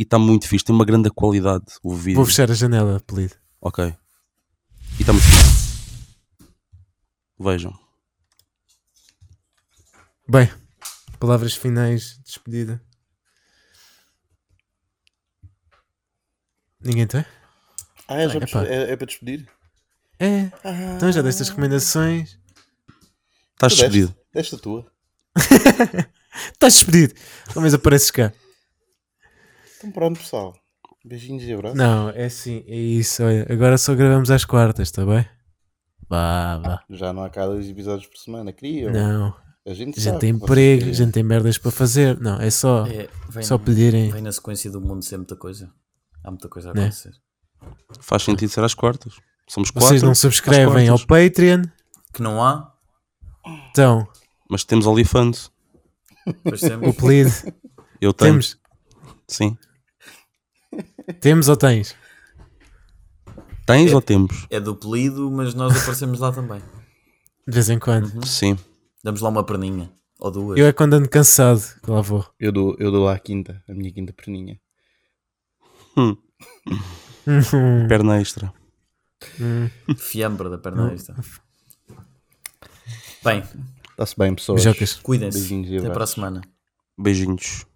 E está muito fixe, tem uma grande qualidade o vídeo. Vou fechar a janela, apelido. Ok. E está muito fixe. Vejam. Bem, palavras finais de despedida. Ninguém tem? Ah, é, Epá. perce- é, é para despedir? É. Ah, Então já deste as recomendações. Estás despedido. Desta tua. (laughs) Estás despedido. Pelo menos apareces cá. Então pronto, pessoal. Beijinhos e abraços. Não, é assim, é isso. Olha, agora só gravamos às quartas, está bem? Vá, vá. Já não há cá dois episódios por semana, queria. Não. A gente, A gente tem emprego, a gente tem merdas para fazer. Não, é só, É, vem, só pedirem. vem na sequência do mundo ser muita coisa. Há muita coisa a Né? acontecer. Faz sentido ser às quartas. Somos quatro. Vocês não subscrevem ao. Patreon, Que não há, então Mas temos OnlyFans. o apelido. Eu tenho. temos, Sim. Temos ou tens? Tens É. ou temos? É do apelido, mas nós aparecemos lá também. De vez em quando. Sim. Damos lá uma perninha. Ou duas. Eu é quando ando cansado que lá vou. Eu dou, eu dou à quinta, a minha quinta perninha. Hum, (laughs) perna extra. hum. (laughs) Fiambre da perna extra. Bem, Está-se bem, pessoas. Cuidem-se. Até para a semana. Beijinhos.